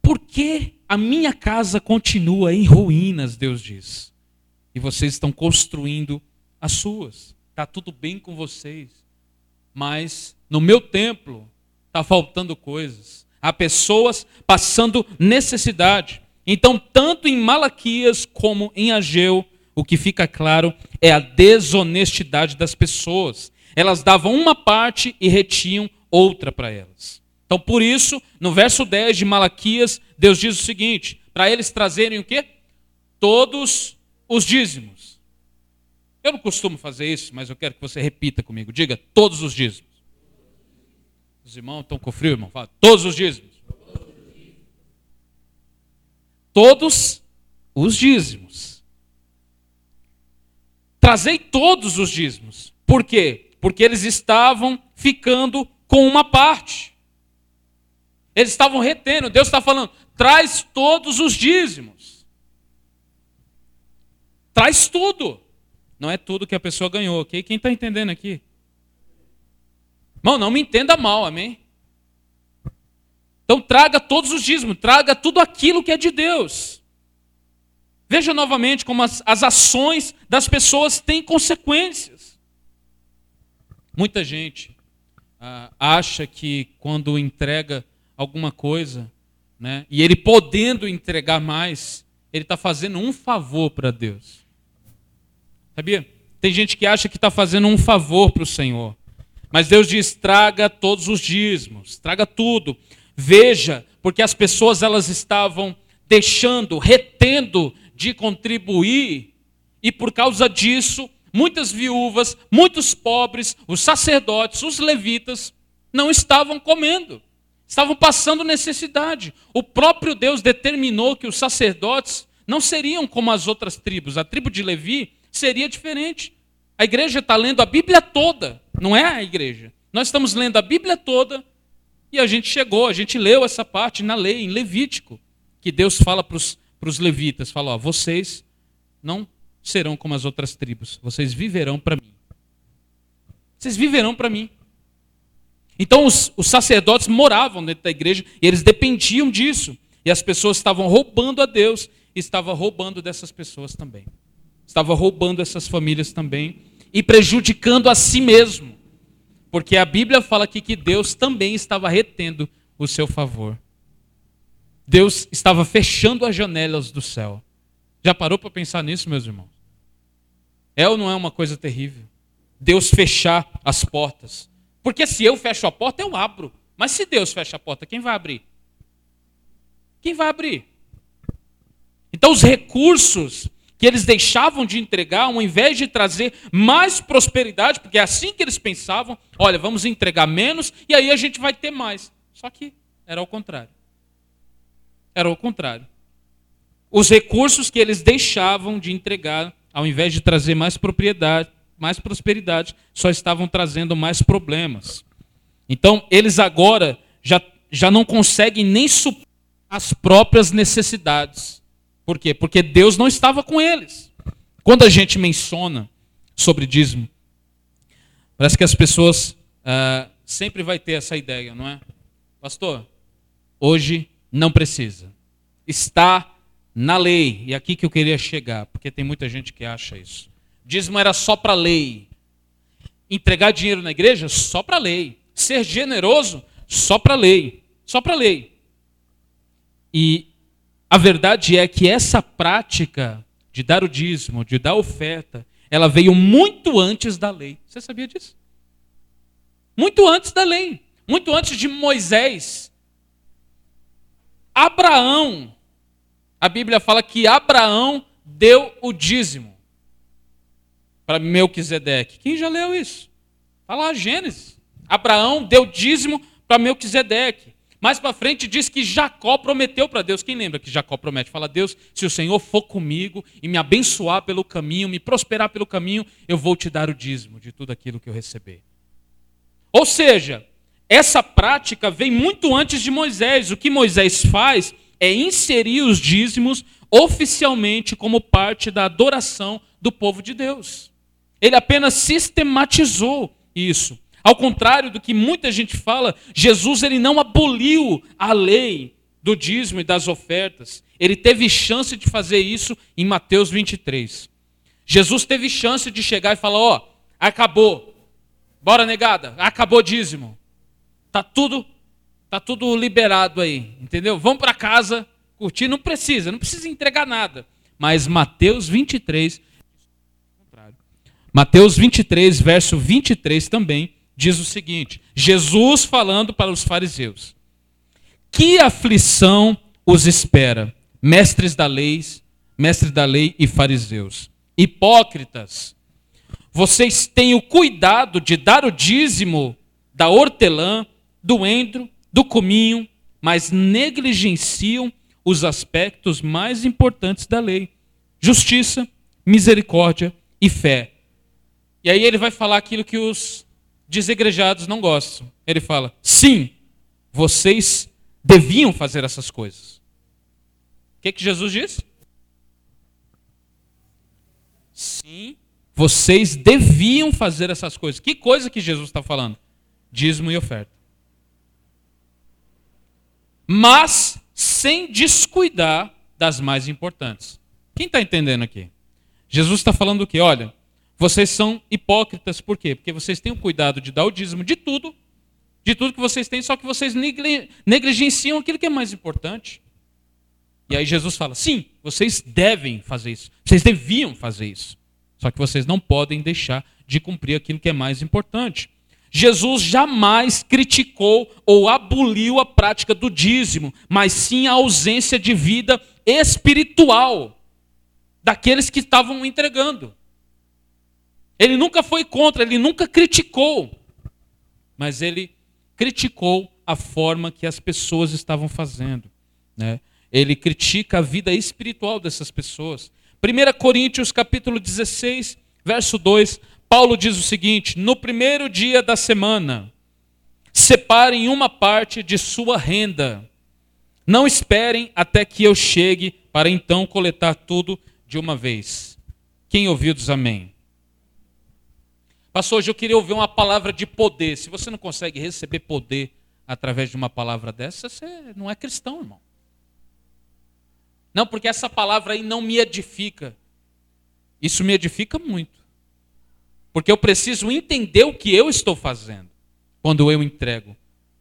por que a minha casa continua em ruínas, Deus diz? E vocês estão construindo as suas. Está tudo bem com vocês. Mas no meu templo está faltando coisas. Há pessoas passando necessidade. Então, tanto em Malaquias como em Ageu, o que fica claro é a desonestidade das pessoas. Elas davam uma parte e retinham outra para elas. Então, por isso, no verso 10 de Malaquias, Deus diz o seguinte: para eles trazerem o quê? Todos os dízimos. Eu não costumo fazer isso, mas eu quero que você repita comigo. Diga todos os dízimos. Os irmãos estão com frio, irmão? Fala, todos os dízimos. Todos os dízimos. Trazei todos os dízimos. Por quê? Porque eles estavam ficando com uma parte. Eles estavam retendo. Deus está falando: traz todos os dízimos. Traz tudo. Não é tudo que a pessoa ganhou, ok? Quem está entendendo aqui? Irmão, não me entenda mal, amém? Então traga todos os dízimos, traga tudo aquilo que é de Deus. Veja novamente como as, as ações das pessoas têm consequências. Muita gente ah, acha que quando entrega alguma coisa, né, e ele podendo entregar mais, ele está fazendo um favor para Deus. Sabia? Tem gente que acha que está fazendo um favor para o Senhor. Mas Deus diz: traga todos os dízimos, traga tudo. Veja, porque as pessoas elas estavam deixando, retendo de contribuir, e por causa disso, muitas viúvas, muitos pobres, os sacerdotes, os levitas, não estavam comendo, estavam passando necessidade. O próprio Deus determinou que os sacerdotes não seriam como as outras tribos, a tribo de Levi seria diferente. A igreja está lendo a Bíblia toda, não é a igreja. Nós estamos lendo a Bíblia toda e a gente chegou, a gente leu essa parte na lei, em Levítico, que Deus fala para os levitas, fala, ó, vocês não serão como as outras tribos, vocês viverão para mim. Vocês viverão para mim. Então os, os sacerdotes moravam dentro da igreja e eles dependiam disso. E as pessoas estavam roubando a Deus e estavam roubando dessas pessoas também. Estava roubando essas famílias também e prejudicando a si mesmo. Porque a Bíblia fala aqui que Deus também estava retendo o seu favor. Deus estava fechando as janelas do céu. Já parou para pensar nisso, meus irmãos? É ou não é uma coisa terrível? Deus fechar as portas. Porque se eu fecho a porta, eu abro. Mas se Deus fecha a porta, quem vai abrir? Quem vai abrir? Então, os recursos que eles deixavam de entregar, ao invés de trazer mais prosperidade, porque é assim que eles pensavam: olha, vamos entregar menos e aí a gente vai ter mais. Só que era o contrário era o contrário. Os recursos que eles deixavam de entregar, ao invés de trazer mais propriedade, mais prosperidade, só estavam trazendo mais problemas. Então, eles agora já, já não conseguem nem suprir as próprias necessidades. Por quê? Porque Deus não estava com eles. Quando a gente menciona sobre dízimo, parece que as pessoas ah, sempre vai ter essa ideia, não é? Pastor, hoje não precisa. Está na lei. E aqui que eu queria chegar, porque tem muita gente que acha isso. Dízimo era só para lei. Entregar dinheiro na igreja, só para lei. Ser generoso, só para lei. Só para lei. E a verdade é que essa prática de dar o dízimo, de dar oferta, ela veio muito antes da lei. Você sabia disso? Muito antes da lei. Muito antes de Moisés Abraão, a Bíblia fala que Abraão deu o dízimo para Melquisedeque. Quem já leu isso? Está lá, Gênesis. Abraão deu dízimo para Melquisedeque. Mais para frente diz que Jacó prometeu para Deus. Quem lembra que Jacó promete? Fala, Deus, se o Senhor for comigo e me abençoar pelo caminho, me prosperar pelo caminho, eu vou te dar o dízimo de tudo aquilo que eu receber. Ou seja, essa prática vem muito antes de Moisés. O que Moisés faz é inserir os dízimos oficialmente como parte da adoração do povo de Deus. Ele apenas sistematizou isso. Ao contrário do que muita gente fala, Jesus ele não aboliu a lei do dízimo e das ofertas. Ele teve chance de fazer isso em Mateus 23. Jesus teve chance de chegar e falar: Ó, oh, acabou. Bora, negada, acabou dízimo. Tá tudo, tá tudo liberado aí, entendeu? Vamos para casa curtir, não precisa, não precisa entregar nada. Mas Mateus 23, Mateus 23, verso 23 também diz o seguinte: Jesus falando para os fariseus: Que aflição os espera, mestres da lei, mestres da lei e fariseus, hipócritas. Vocês têm o cuidado de dar o dízimo da hortelã, do endro, do cominho, mas negligenciam os aspectos mais importantes da lei: justiça, misericórdia e fé. E aí ele vai falar aquilo que os desigrejados não gostam. Ele fala: sim, vocês deviam fazer essas coisas. O que, que Jesus diz? Sim, vocês deviam fazer essas coisas. Que coisa que Jesus está falando? Dízimo e oferta. Mas sem descuidar das mais importantes. Quem está entendendo aqui? Jesus está falando o quê? Olha, vocês são hipócritas, por quê? Porque vocês têm o cuidado de dar o dízimo de tudo, de tudo que vocês têm, só que vocês negligenciam aquilo que é mais importante. E aí Jesus fala: sim, vocês devem fazer isso, vocês deviam fazer isso, só que vocês não podem deixar de cumprir aquilo que é mais importante. Jesus jamais criticou ou aboliu a prática do dízimo, mas sim a ausência de vida espiritual daqueles que estavam entregando. Ele nunca foi contra, ele nunca criticou, mas ele criticou a forma que as pessoas estavam fazendo. Né? Ele critica a vida espiritual dessas pessoas. 1 Coríntios capítulo 16, verso 2, Paulo diz o seguinte: no primeiro dia da semana, separem uma parte de sua renda. Não esperem até que eu chegue para então coletar tudo de uma vez. Quem ouviu diz amém. Pastor, hoje eu queria ouvir uma palavra de poder. Se você não consegue receber poder através de uma palavra dessa, você não é cristão, irmão. Não, porque essa palavra aí não me edifica. Isso me edifica muito. Porque eu preciso entender o que eu estou fazendo quando eu entrego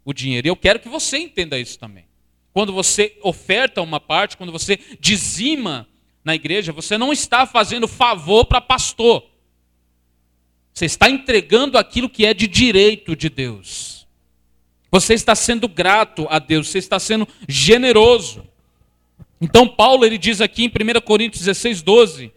o dinheiro. E eu quero que você entenda isso também. Quando você oferta uma parte, quando você dizima na igreja, você não está fazendo favor para pastor. Você está entregando aquilo que é de direito de Deus. Você está sendo grato a Deus, você está sendo generoso. Então Paulo ele diz aqui em 1 Coríntios 16, 12,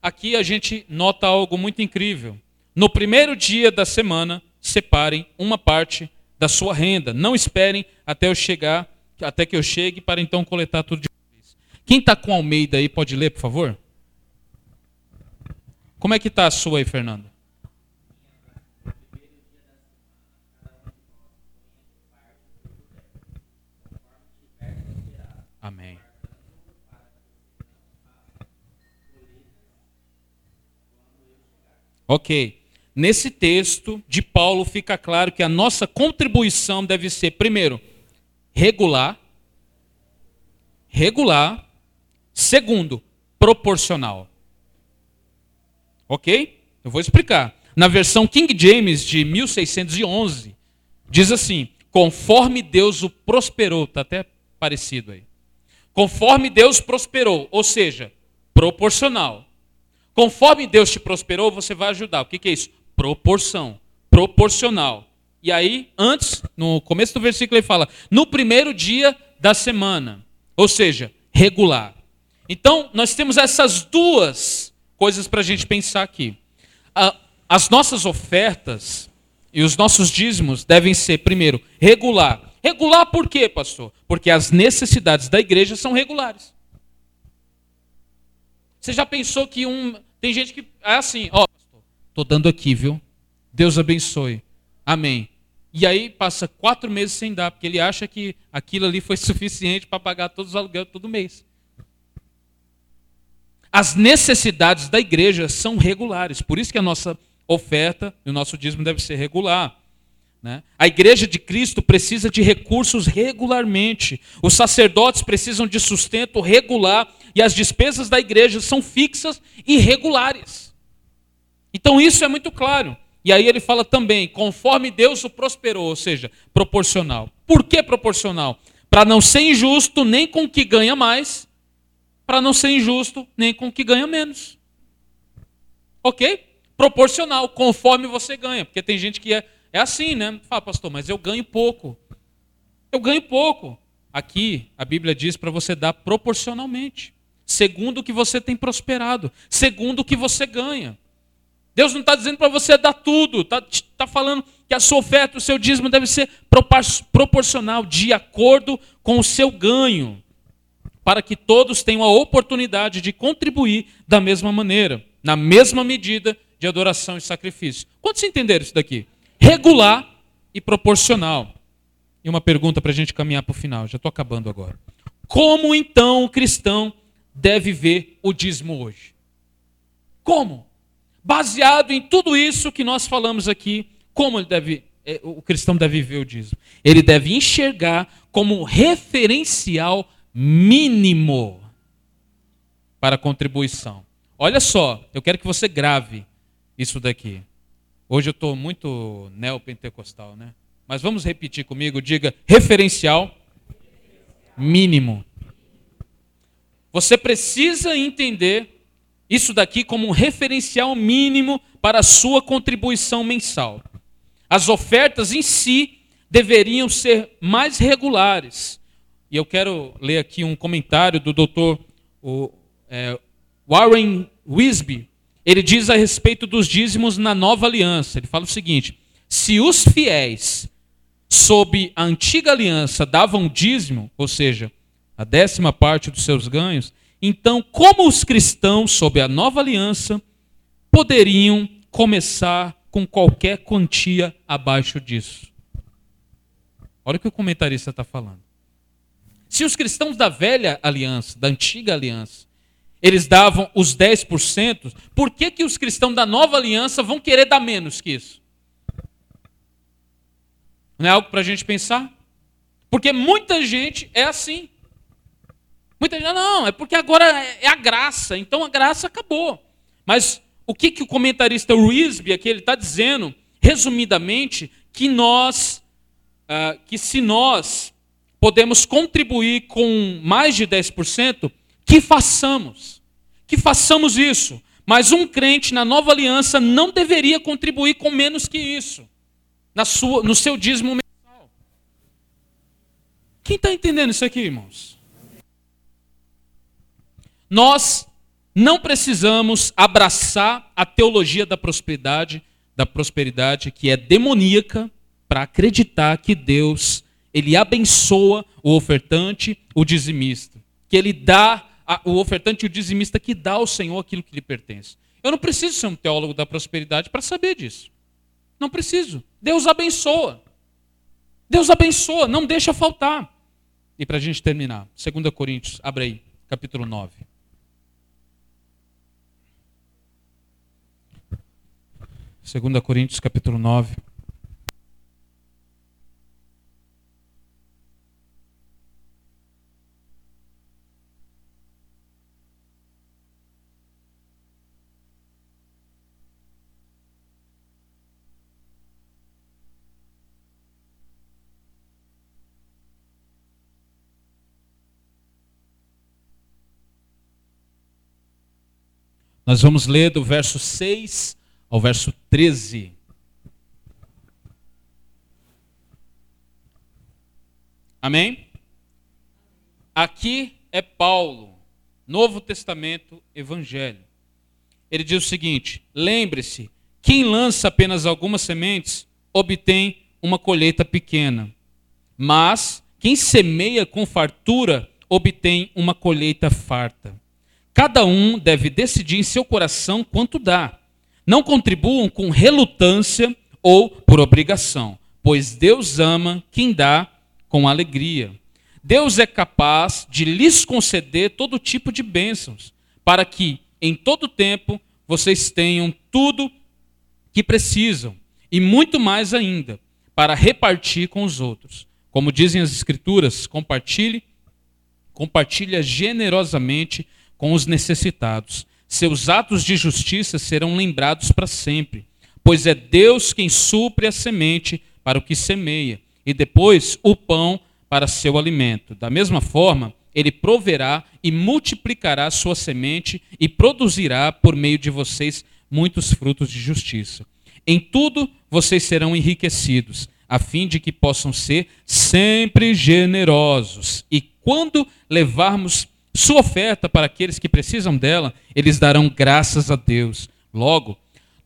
aqui a gente nota algo muito incrível. No primeiro dia da semana, separem uma parte da sua renda. Não esperem até eu chegar, até que eu chegue para então coletar tudo de vez. Quem está com Almeida aí pode ler, por favor? Como é que está a sua aí, Fernando? Ok. Nesse texto de Paulo fica claro que a nossa contribuição deve ser, primeiro, regular. Regular. Segundo, proporcional. Ok? Eu vou explicar. Na versão King James de 1611, diz assim: conforme Deus o prosperou, está até parecido aí. Conforme Deus prosperou, ou seja, proporcional. Conforme Deus te prosperou, você vai ajudar. O que, que é isso? proporção, proporcional. E aí, antes, no começo do versículo, ele fala: no primeiro dia da semana, ou seja, regular. Então, nós temos essas duas coisas para a gente pensar aqui. As nossas ofertas e os nossos dízimos devem ser, primeiro, regular. Regular por quê, pastor? Porque as necessidades da igreja são regulares. Você já pensou que um. Tem gente que é assim, ó, Estou dando aqui, viu? Deus abençoe. Amém. e aí passa quatro meses sem dar, porque ele acha que aquilo ali foi [LAUGHS] suficiente para pagar todos os aluguéis todo mês. As necessidades da igreja são regulares, por isso que a nossa oferta e o nosso dízimo deve ser regular. Né? A igreja de Cristo precisa de recursos regularmente. Os sacerdotes precisam de sustento regular e as despesas da igreja são fixas e regulares. Então isso é muito claro. E aí ele fala também, conforme Deus o prosperou, ou seja, proporcional. Por que proporcional? Para não ser injusto nem com o que ganha mais, para não ser injusto nem com o que ganha menos. Ok? Proporcional, conforme você ganha. Porque tem gente que é é assim, né? Fala, pastor, mas eu ganho pouco. Eu ganho pouco. Aqui, a Bíblia diz para você dar proporcionalmente, segundo o que você tem prosperado, segundo o que você ganha. Deus não está dizendo para você dar tudo, está tá falando que a sua oferta, o seu dízimo deve ser proporcional, de acordo com o seu ganho, para que todos tenham a oportunidade de contribuir da mesma maneira, na mesma medida de adoração e sacrifício. Quantos entenderam isso daqui? regular e proporcional. E uma pergunta para a gente caminhar para o final, já estou acabando agora. Como então o cristão deve ver o dízimo hoje? Como? Baseado em tudo isso que nós falamos aqui, como ele deve, é, o cristão deve ver o dízimo? Ele deve enxergar como referencial mínimo para contribuição. Olha só, eu quero que você grave isso daqui. Hoje eu estou muito neopentecostal, né? Mas vamos repetir comigo, diga referencial mínimo. Você precisa entender isso daqui como um referencial mínimo para a sua contribuição mensal. As ofertas em si deveriam ser mais regulares. E eu quero ler aqui um comentário do doutor é, Warren Wisby, ele diz a respeito dos dízimos na nova aliança. Ele fala o seguinte: se os fiéis sob a antiga aliança davam dízimo, ou seja, a décima parte dos seus ganhos, então como os cristãos sob a nova aliança poderiam começar com qualquer quantia abaixo disso? Olha o que o comentarista está falando. Se os cristãos da velha aliança, da antiga aliança, eles davam os 10%, por que, que os cristãos da nova aliança vão querer dar menos que isso? Não é algo para a gente pensar? Porque muita gente é assim. Muita gente, não, é porque agora é a graça, então a graça acabou. Mas o que, que o comentarista Ruizby aqui ele está dizendo, resumidamente, que nós, uh, que se nós podemos contribuir com mais de 10%, que façamos. Que façamos isso. Mas um crente na nova aliança não deveria contribuir com menos que isso. Na sua, no seu dízimo mensal. Quem está entendendo isso aqui, irmãos? Nós não precisamos abraçar a teologia da prosperidade, da prosperidade que é demoníaca, para acreditar que Deus ele abençoa o ofertante, o dizimista, que ele dá a, o ofertante e o dizimista que dá ao Senhor aquilo que lhe pertence. Eu não preciso ser um teólogo da prosperidade para saber disso. Não preciso. Deus abençoa. Deus abençoa, não deixa faltar. E para a gente terminar, 2 Coríntios, abre aí, capítulo 9. Segunda Coríntios capítulo 9. Nós vamos ler do verso 6 ao verso 13. Amém? Aqui é Paulo, Novo Testamento, Evangelho. Ele diz o seguinte: lembre-se, quem lança apenas algumas sementes obtém uma colheita pequena, mas quem semeia com fartura obtém uma colheita farta. Cada um deve decidir em seu coração quanto dá. Não contribuam com relutância ou por obrigação, pois Deus ama quem dá com alegria. Deus é capaz de lhes conceder todo tipo de bênçãos, para que, em todo tempo, vocês tenham tudo que precisam, e muito mais ainda, para repartir com os outros. Como dizem as Escrituras, compartilhe, compartilha generosamente com os necessitados. Seus atos de justiça serão lembrados para sempre, pois é Deus quem supre a semente para o que semeia, e depois o pão para seu alimento. Da mesma forma, ele proverá e multiplicará sua semente e produzirá por meio de vocês muitos frutos de justiça. Em tudo vocês serão enriquecidos, a fim de que possam ser sempre generosos. E quando levarmos sua oferta para aqueles que precisam dela, eles darão graças a Deus. Logo,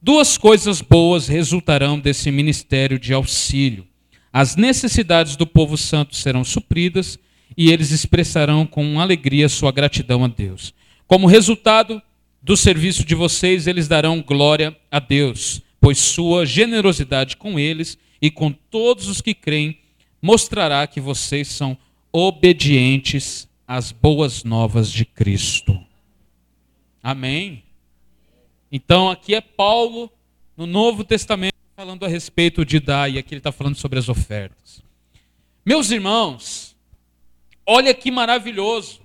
duas coisas boas resultarão desse ministério de auxílio. As necessidades do povo santo serão supridas e eles expressarão com alegria sua gratidão a Deus. Como resultado do serviço de vocês, eles darão glória a Deus, pois sua generosidade com eles e com todos os que creem mostrará que vocês são obedientes às boas novas de Cristo. Amém? Então, aqui é Paulo, no Novo Testamento, falando a respeito de dar, e aqui ele está falando sobre as ofertas. Meus irmãos, olha que maravilhoso.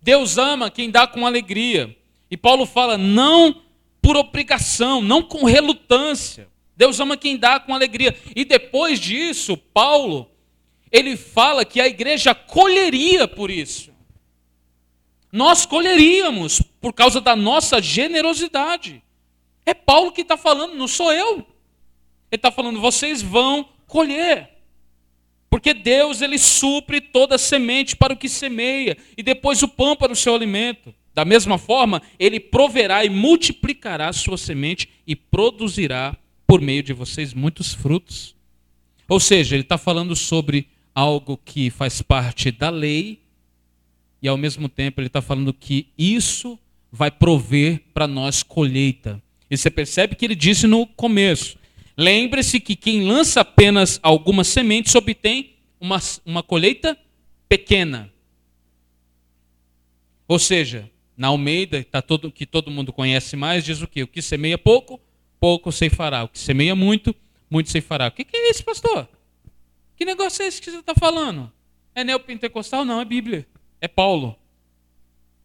Deus ama quem dá com alegria. E Paulo fala, não por obrigação, não com relutância. Deus ama quem dá com alegria. E depois disso, Paulo, ele fala que a igreja colheria por isso. Nós colheríamos por causa da nossa generosidade. É Paulo que está falando, não sou eu. Ele está falando, vocês vão colher. Porque Deus, ele supre toda semente para o que semeia, e depois o pão para o seu alimento. Da mesma forma, ele proverá e multiplicará a sua semente e produzirá por meio de vocês muitos frutos. Ou seja, ele está falando sobre algo que faz parte da lei, e ao mesmo tempo ele está falando que isso vai prover para nós colheita. E você percebe que ele disse no começo: lembre-se que quem lança apenas algumas sementes obtém uma, uma colheita pequena. Ou seja, na Almeida, tá todo, que todo mundo conhece mais, diz o quê? O que semeia pouco, pouco ceifará. O que semeia muito, muito ceifará. O que, que é isso, pastor? Que negócio é esse que você está falando? É neopentecostal? Não, é Bíblia. É Paulo.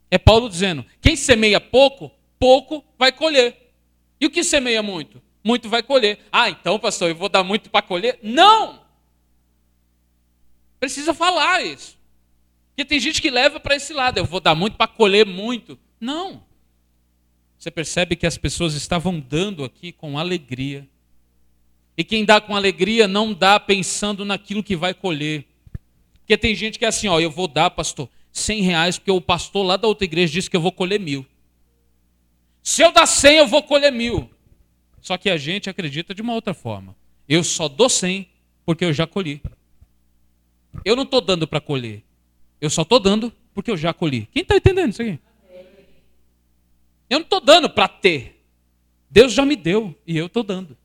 É Paulo dizendo: quem semeia pouco, pouco vai colher. E o que semeia muito? Muito vai colher. Ah, então, pastor, eu vou dar muito para colher? Não! Precisa falar isso. Porque tem gente que leva para esse lado, eu vou dar muito para colher muito. Não. Você percebe que as pessoas estavam dando aqui com alegria. E quem dá com alegria não dá pensando naquilo que vai colher. Porque tem gente que é assim, ó, eu vou dar, pastor, 100 reais, porque o pastor lá da outra igreja disse que eu vou colher mil. Se eu dar 100, eu vou colher mil. Só que a gente acredita de uma outra forma. Eu só dou 100 porque eu já colhi. Eu não estou dando para colher. Eu só estou dando porque eu já colhi. Quem está entendendo isso aqui? Eu não estou dando para ter. Deus já me deu e eu estou dando.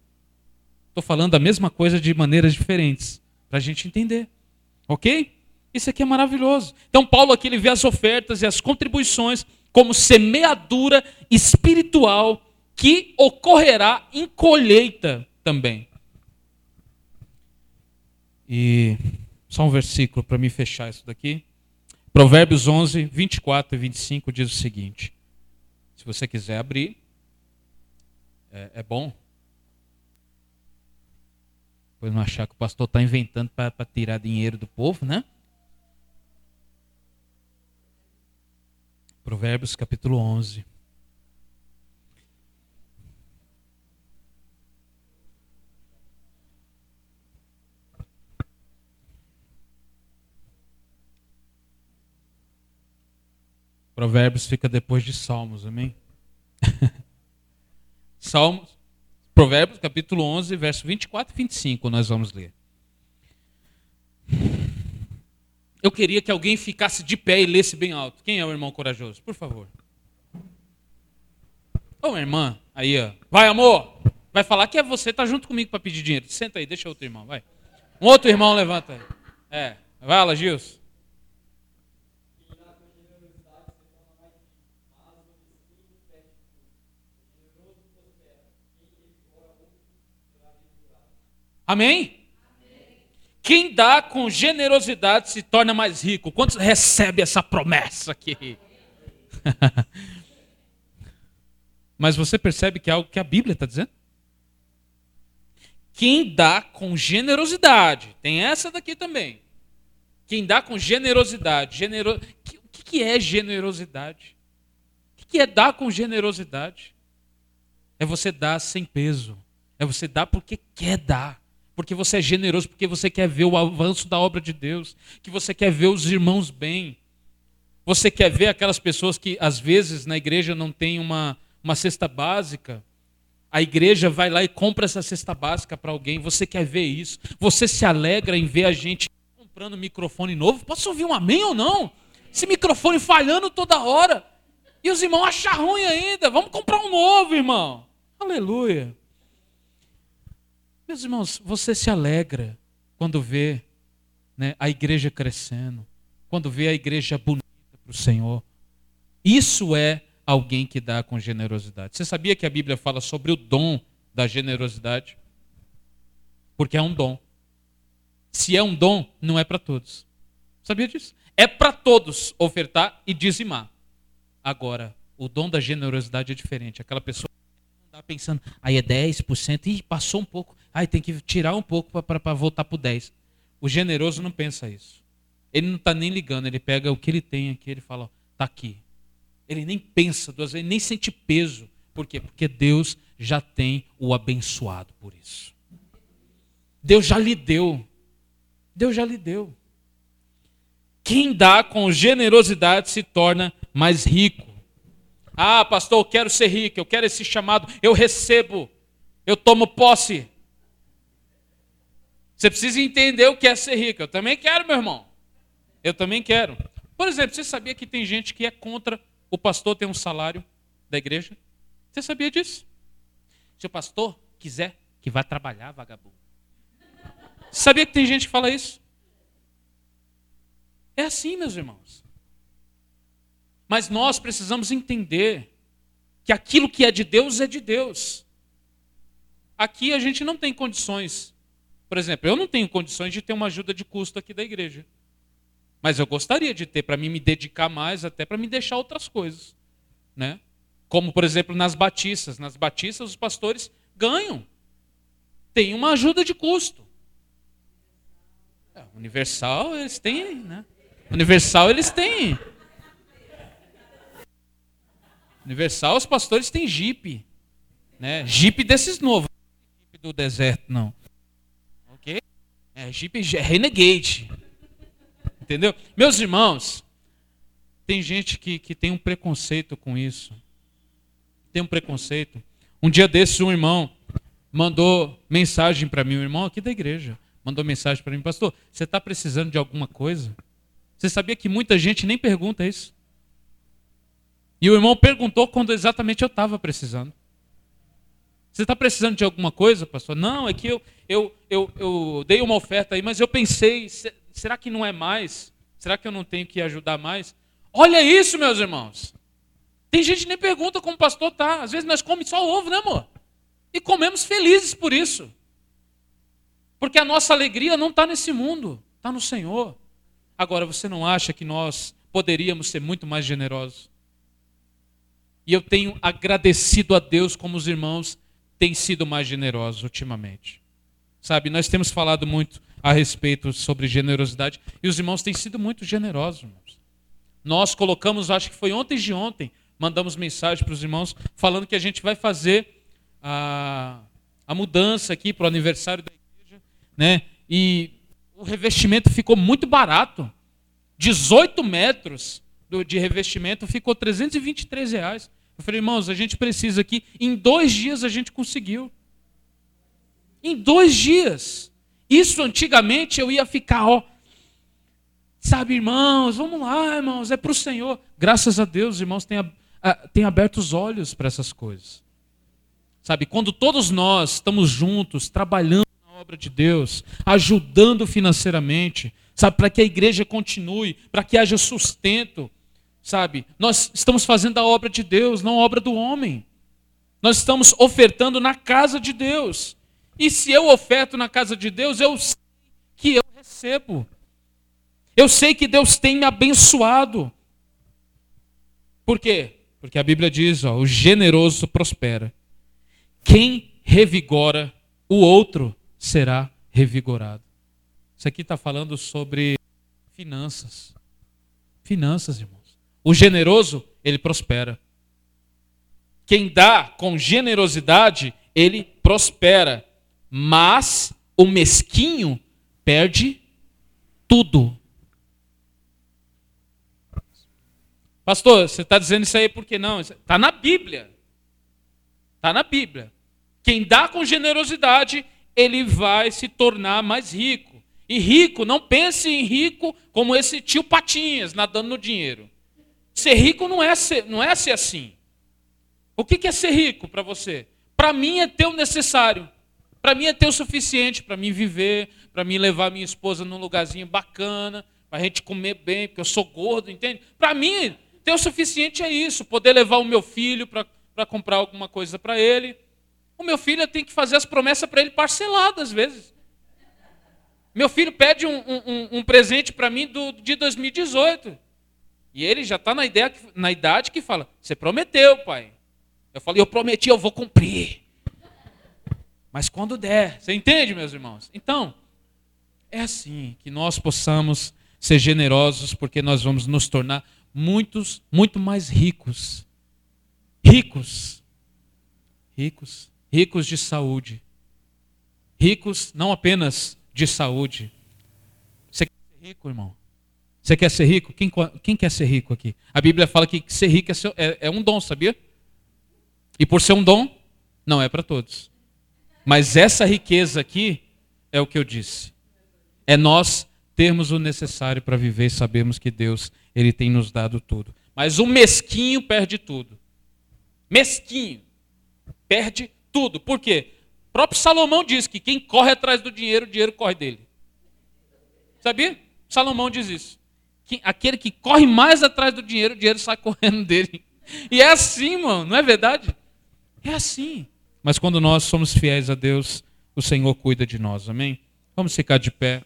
Estou falando a mesma coisa de maneiras diferentes, para a gente entender. Ok? Isso aqui é maravilhoso. Então, Paulo aqui ele vê as ofertas e as contribuições como semeadura espiritual que ocorrerá em colheita também. E só um versículo para me fechar isso daqui. Provérbios 11, 24 e 25 diz o seguinte: se você quiser abrir, é, é bom. Depois não achar que o pastor está inventando para tirar dinheiro do povo, né? Provérbios capítulo 11. Provérbios fica depois de Salmos, amém? [LAUGHS] Salmos, Provérbios, capítulo 11, verso 24 e 25, nós vamos ler. Eu queria que alguém ficasse de pé e lesse bem alto. Quem é o irmão corajoso? Por favor. Ô, irmã, aí, ó. Vai, amor! Vai falar que é você, tá junto comigo para pedir dinheiro. Senta aí, deixa outro irmão, vai. Um outro irmão levanta aí. É, vai lá, Gilson. Amém? Quem dá com generosidade se torna mais rico. Quantos recebe essa promessa aqui? [LAUGHS] Mas você percebe que é algo que a Bíblia está dizendo? Quem dá com generosidade, tem essa daqui também. Quem dá com generosidade, genero... o que é generosidade? O que é dar com generosidade? É você dar sem peso. É você dar porque quer dar porque você é generoso, porque você quer ver o avanço da obra de Deus, que você quer ver os irmãos bem. Você quer ver aquelas pessoas que às vezes na igreja não tem uma, uma cesta básica. A igreja vai lá e compra essa cesta básica para alguém. Você quer ver isso? Você se alegra em ver a gente comprando microfone novo? Posso ouvir um amém ou não? Esse microfone falhando toda hora. E os irmãos acham ruim ainda. Vamos comprar um novo, irmão. Aleluia. Meus irmãos, você se alegra quando vê né, a igreja crescendo, quando vê a igreja bonita para o Senhor. Isso é alguém que dá com generosidade. Você sabia que a Bíblia fala sobre o dom da generosidade? Porque é um dom. Se é um dom, não é para todos. Sabia disso? É para todos ofertar e dizimar. Agora, o dom da generosidade é diferente. Aquela pessoa está pensando, aí é 10%, e passou um pouco. Ai, tem que tirar um pouco para voltar para o 10. O generoso não pensa isso. Ele não está nem ligando, ele pega o que ele tem aqui, ele fala, está aqui. Ele nem pensa duas vezes, nem sente peso. Por quê? Porque Deus já tem o abençoado por isso. Deus já lhe deu. Deus já lhe deu. Quem dá com generosidade se torna mais rico. Ah, pastor, eu quero ser rico, eu quero esse chamado, eu recebo, eu tomo posse. Você precisa entender o que é ser rico. Eu também quero, meu irmão. Eu também quero. Por exemplo, você sabia que tem gente que é contra o pastor ter um salário da igreja? Você sabia disso? Se o pastor quiser que vá trabalhar, vagabundo. Sabia que tem gente que fala isso? É assim, meus irmãos. Mas nós precisamos entender que aquilo que é de Deus é de Deus. Aqui a gente não tem condições por exemplo, eu não tenho condições de ter uma ajuda de custo aqui da igreja. Mas eu gostaria de ter para mim me dedicar mais, até para me deixar outras coisas, né? Como por exemplo nas batistas, nas batistas os pastores ganham. Tem uma ajuda de custo. É, universal eles têm, né? Universal eles têm. Universal os pastores têm Jeep, né? Jeep desses novos, Jeep do deserto não. Jeep é Renegade. Entendeu? Meus irmãos, tem gente que, que tem um preconceito com isso. Tem um preconceito. Um dia desses, um irmão mandou mensagem para mim, um irmão aqui da igreja, mandou mensagem para mim, pastor, você está precisando de alguma coisa? Você sabia que muita gente nem pergunta isso? E o irmão perguntou quando exatamente eu estava precisando. Você está precisando de alguma coisa, pastor? Não, é que eu, eu, eu, eu dei uma oferta aí, mas eu pensei, será que não é mais? Será que eu não tenho que ajudar mais? Olha isso, meus irmãos. Tem gente que nem pergunta como o pastor está. Às vezes nós comemos só ovo, né, amor? E comemos felizes por isso. Porque a nossa alegria não está nesse mundo, está no Senhor. Agora, você não acha que nós poderíamos ser muito mais generosos? E eu tenho agradecido a Deus como os irmãos tem sido mais generosos ultimamente. Sabe, nós temos falado muito a respeito sobre generosidade e os irmãos têm sido muito generosos. Irmãos. Nós colocamos, acho que foi ontem de ontem, mandamos mensagem para os irmãos falando que a gente vai fazer a, a mudança aqui para o aniversário da igreja, né? E o revestimento ficou muito barato. 18 metros de revestimento ficou 323 reais. Eu falei, irmãos, a gente precisa aqui. Em dois dias a gente conseguiu. Em dois dias. Isso antigamente eu ia ficar, ó. Sabe, irmãos, vamos lá, irmãos, é para o Senhor. Graças a Deus, irmãos, tem, têm aberto os olhos para essas coisas. Sabe, quando todos nós estamos juntos, trabalhando na obra de Deus, ajudando financeiramente, sabe, para que a igreja continue, para que haja sustento, sabe? Nós estamos fazendo a obra de Deus, não a obra do homem. Nós estamos ofertando na casa de Deus. E se eu oferto na casa de Deus, eu sei que eu recebo. Eu sei que Deus tem me abençoado. Por quê? Porque a Bíblia diz: ó, o generoso prospera. Quem revigora o outro será revigorado. Isso aqui está falando sobre finanças. Finanças, irmãos. O generoso, ele prospera. Quem dá com generosidade, ele prospera. Mas o mesquinho perde tudo. Pastor, você está dizendo isso aí porque não? Está na Bíblia. Está na Bíblia. Quem dá com generosidade, ele vai se tornar mais rico. E rico, não pense em rico como esse tio Patinhas nadando no dinheiro. Ser rico não é ser, não é ser assim. O que é ser rico para você? Para mim é ter o necessário. Para mim é ter o suficiente para mim viver, para mim levar minha esposa num lugarzinho bacana, para a gente comer bem, porque eu sou gordo, entende? Para mim, ter o suficiente é isso, poder levar o meu filho para comprar alguma coisa para ele. O meu filho tem que fazer as promessas para ele parceladas às vezes. Meu filho pede um, um, um presente para mim do, de 2018. E ele já está na, na idade que fala: Você prometeu, pai. Eu falei: Eu prometi, eu vou cumprir. Mas quando der, você entende, meus irmãos? Então, é assim que nós possamos ser generosos, porque nós vamos nos tornar muitos, muito mais ricos. Ricos. Ricos. Ricos de saúde. Ricos não apenas de saúde. Você quer ser rico, irmão? Você quer ser rico? Quem, quem quer ser rico aqui? A Bíblia fala que ser rico é, seu, é, é um dom, sabia? E por ser um dom, não é para todos. Mas essa riqueza aqui é o que eu disse. É nós termos o necessário para viver e sabemos que Deus ele tem nos dado tudo. Mas o mesquinho perde tudo. Mesquinho perde tudo. Por quê? O próprio Salomão diz que quem corre atrás do dinheiro, o dinheiro corre dele. Sabia? Salomão diz isso. Que aquele que corre mais atrás do dinheiro, o dinheiro sai [LAUGHS] correndo dele. E é assim, mano, não é verdade? É assim. Mas quando nós somos fiéis a Deus, o Senhor cuida de nós, amém? Vamos ficar de pé.